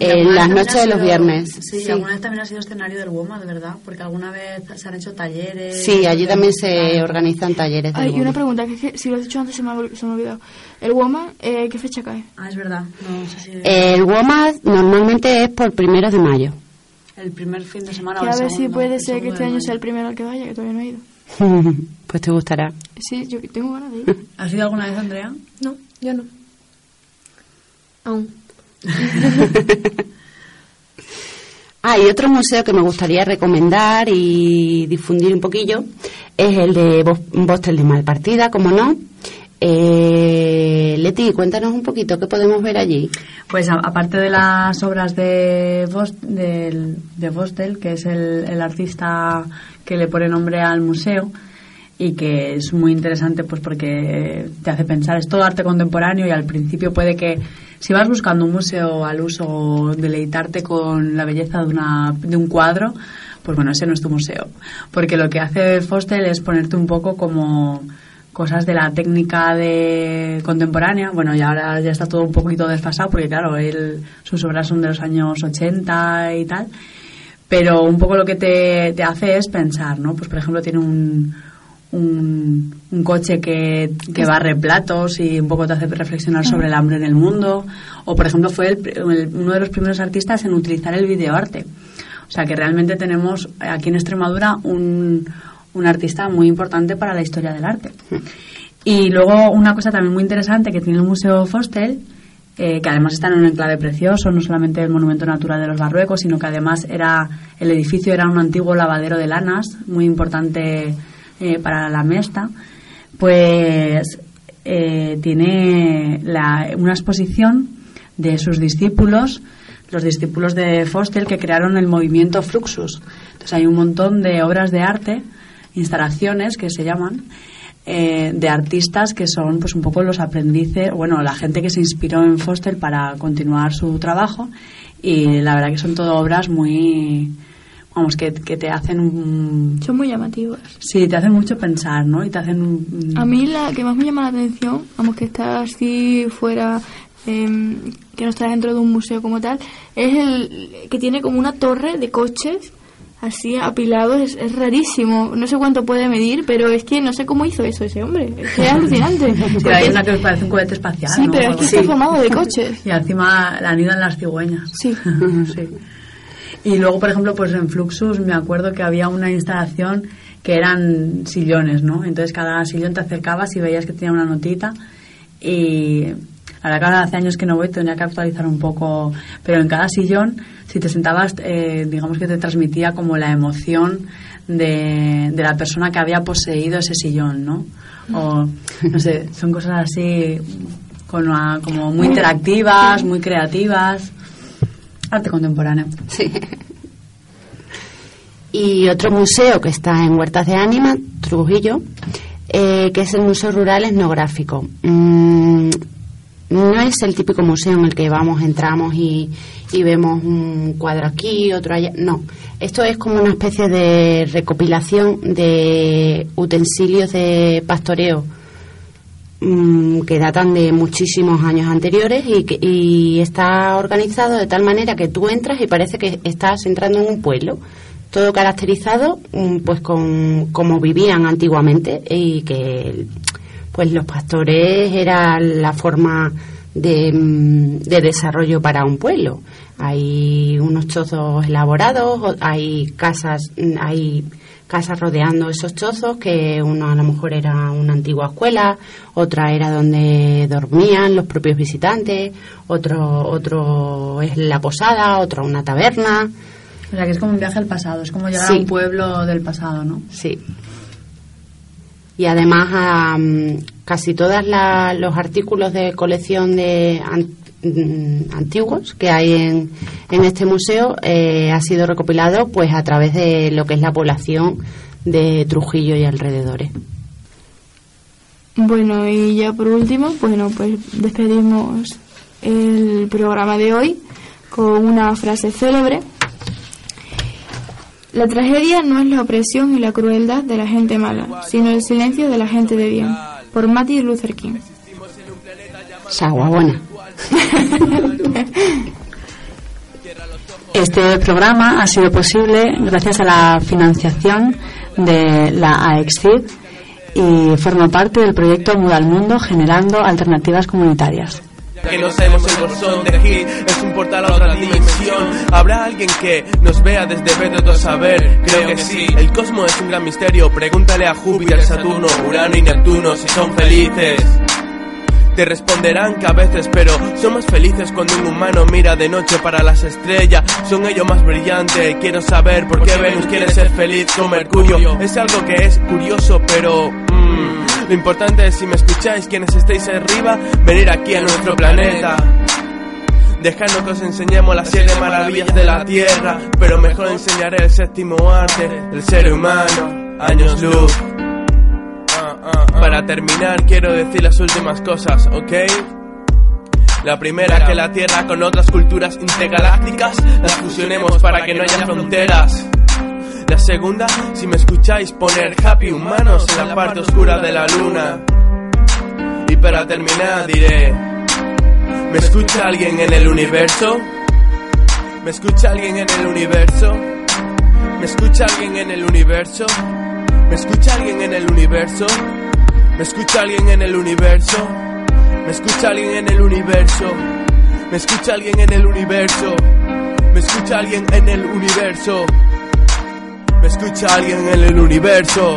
en las noches de los sido- viernes. Sí, y alguna vez también ha sido escenario del WOMA, de verdad, porque alguna vez se han hecho talleres. Sí, allí también se organizan talleres de Ay, y una pregunta, que, si lo has dicho antes se me ha, se me ha olvidado. ¿El WOMA, eh, qué fecha cae? Ah, es verdad. No sé si. El WOMA normalmente es por primeros de mayo. El primer fin de semana Que o a ver si puede ser que este año sea el primero al que vaya, que todavía no he ido. pues te gustará. Sí, yo tengo ganas de ir. ¿Has ido alguna vez, Andrea? No, yo no. Aún. Ah, y otro museo que me gustaría recomendar y difundir un poquillo es el de Bos- Bostel de Malpartida, como no. Eh, Leti, cuéntanos un poquito qué podemos ver allí. Pues a- aparte de las obras de, Bos- del- de Bostel, que es el, el artista que le pone nombre al museo y que es muy interesante pues porque te hace pensar, es todo arte contemporáneo y al principio puede que si vas buscando un museo al uso o deleitarte con la belleza de, una, de un cuadro, pues bueno, ese no es tu museo. Porque lo que hace Fostel es ponerte un poco como cosas de la técnica de contemporánea. Bueno, y ahora ya está todo un poquito desfasado porque, claro, él, sus obras son de los años 80 y tal. Pero un poco lo que te, te hace es pensar, ¿no? Pues, por ejemplo, tiene un, un, un coche que, que barre platos y un poco te hace reflexionar sobre el hambre en el mundo. O, por ejemplo, fue el el- uno de los primeros artistas en utilizar el videoarte. O sea, que realmente tenemos aquí en Extremadura un, un artista muy importante para la historia del arte. Y luego una cosa también muy interesante que tiene el Museo Fostel, eh, que además está en un enclave precioso, no solamente el monumento natural de los Barruecos, sino que además era el edificio era un antiguo lavadero de lanas, muy importante eh, para la Mesta, pues eh, tiene la- una exposición de sus discípulos, los discípulos de Fostel, que crearon el movimiento Fluxus. Entonces hay un montón de obras de arte, instalaciones que se llaman, eh, de artistas que son pues un poco los aprendices, bueno, la gente que se inspiró en Foster para continuar su trabajo y la verdad que son todo obras muy, vamos, que, que te hacen un... Son muy llamativas. Sí, te hacen mucho pensar, ¿no? Y te hacen un... A mí la que más me llama la atención, vamos que está así fuera, em, que no está dentro de un museo como tal, es el que tiene como una torre de coches así apilados, es, es rarísimo. No sé cuánto puede medir, pero es que no sé cómo hizo eso ese hombre. Es que es alucinante. Porque hay es- una que parece un cohete espacial, Sí, ¿no? pero es que está formado de coches. Y encima la anidan las cigüeñas. Sí. sí. Y luego, por ejemplo, pues en Fluxus me acuerdo que había una instalación que eran sillones, ¿no? Entonces cada sillón te acercabas y veías que tenía una notita y verdad que ahora hace años que no voy, tendría que actualizar un poco, pero en cada sillón, si te sentabas, eh, digamos que te transmitía como la emoción de, de la persona que había poseído ese sillón, ¿no? O, no sé, son cosas así con como muy interactivas, muy creativas. Arte contemporáneo. Sí. Y otro museo que está en Huertas de Ánima, Trujillo, eh, que es el Museo Rural Etnográfico. Mm, no es el típico museo en el que vamos, entramos y, y vemos un cuadro aquí, otro allá. No, esto es como una especie de recopilación de utensilios de pastoreo mm, que datan de muchísimos años anteriores y, que- y está organizado de tal manera que tú entras y parece que estás entrando en un pueblo. Todo caracterizado mm, pues con como vivían antiguamente y que pues los pastores era la forma de, mm, de desarrollo para un pueblo. Hay unos chozos elaborados, hay casas, mm, hay casas rodeando esos chozos que uno a lo mejor era una antigua escuela, otra era donde dormían los propios visitantes, otro otro es la posada, otro una taberna. O sea, que es como un viaje al pasado, es como llegar Sí. a un pueblo del pasado, ¿no? Sí. Y además am, casi todos los artículos de colección de mm, antiguos que hay en, en este museo eh, ha sido recopilado pues a través de lo que es la población de Trujillo y alrededores. Bueno, y ya por último, bueno, pues despedimos el programa de hoy con una frase célebre. La tragedia no es la opresión y la crueldad de la gente mala, sino el silencio de la gente de bien. Por Martin Luther King. Saguabona. Este programa ha sido posible gracias a la financiación de la AEXCID y forma parte del proyecto Muda al Mundo generando alternativas comunitarias. Que no sabemos el bolsón de Hit es un portal a otra dimensión. Habrá alguien que nos vea desde de otro saber. Creo que sí. El cosmos es un gran misterio. Pregúntale a Júpiter, Saturno, Urano y Neptuno si son felices. Te responderán que a veces, pero son más felices cuando un humano mira de noche para las estrellas. Son ellos más brillantes. Quiero saber por qué Venus quiere ser feliz con Mercurio. Es algo que es curioso, pero mm, lo importante es si me escucháis, quienes estéis arriba, venir aquí a nuestro planeta. Dejadnos que os enseñemos las siete maravillas de la tierra, pero mejor enseñaré el séptimo arte, el ser humano, años luz. Para terminar quiero decir las últimas cosas, ¿ok? La primera, que la Tierra con otras culturas intergalácticas las fusionemos para que no haya fronteras. La segunda, si me escucháis, poner happy humanos en la parte oscura de la luna. Y para terminar diré, ¿me escucha alguien en el universo? ¿Me escucha alguien en el universo? ¿Me escucha alguien en el universo? ¿Me escucha alguien en el universo? ¿Me escucha alguien en el universo? ¿Me escucha alguien en el universo? ¿Me escucha alguien en el universo? ¿Me escucha alguien en el universo? ¿Me escucha alguien en el universo?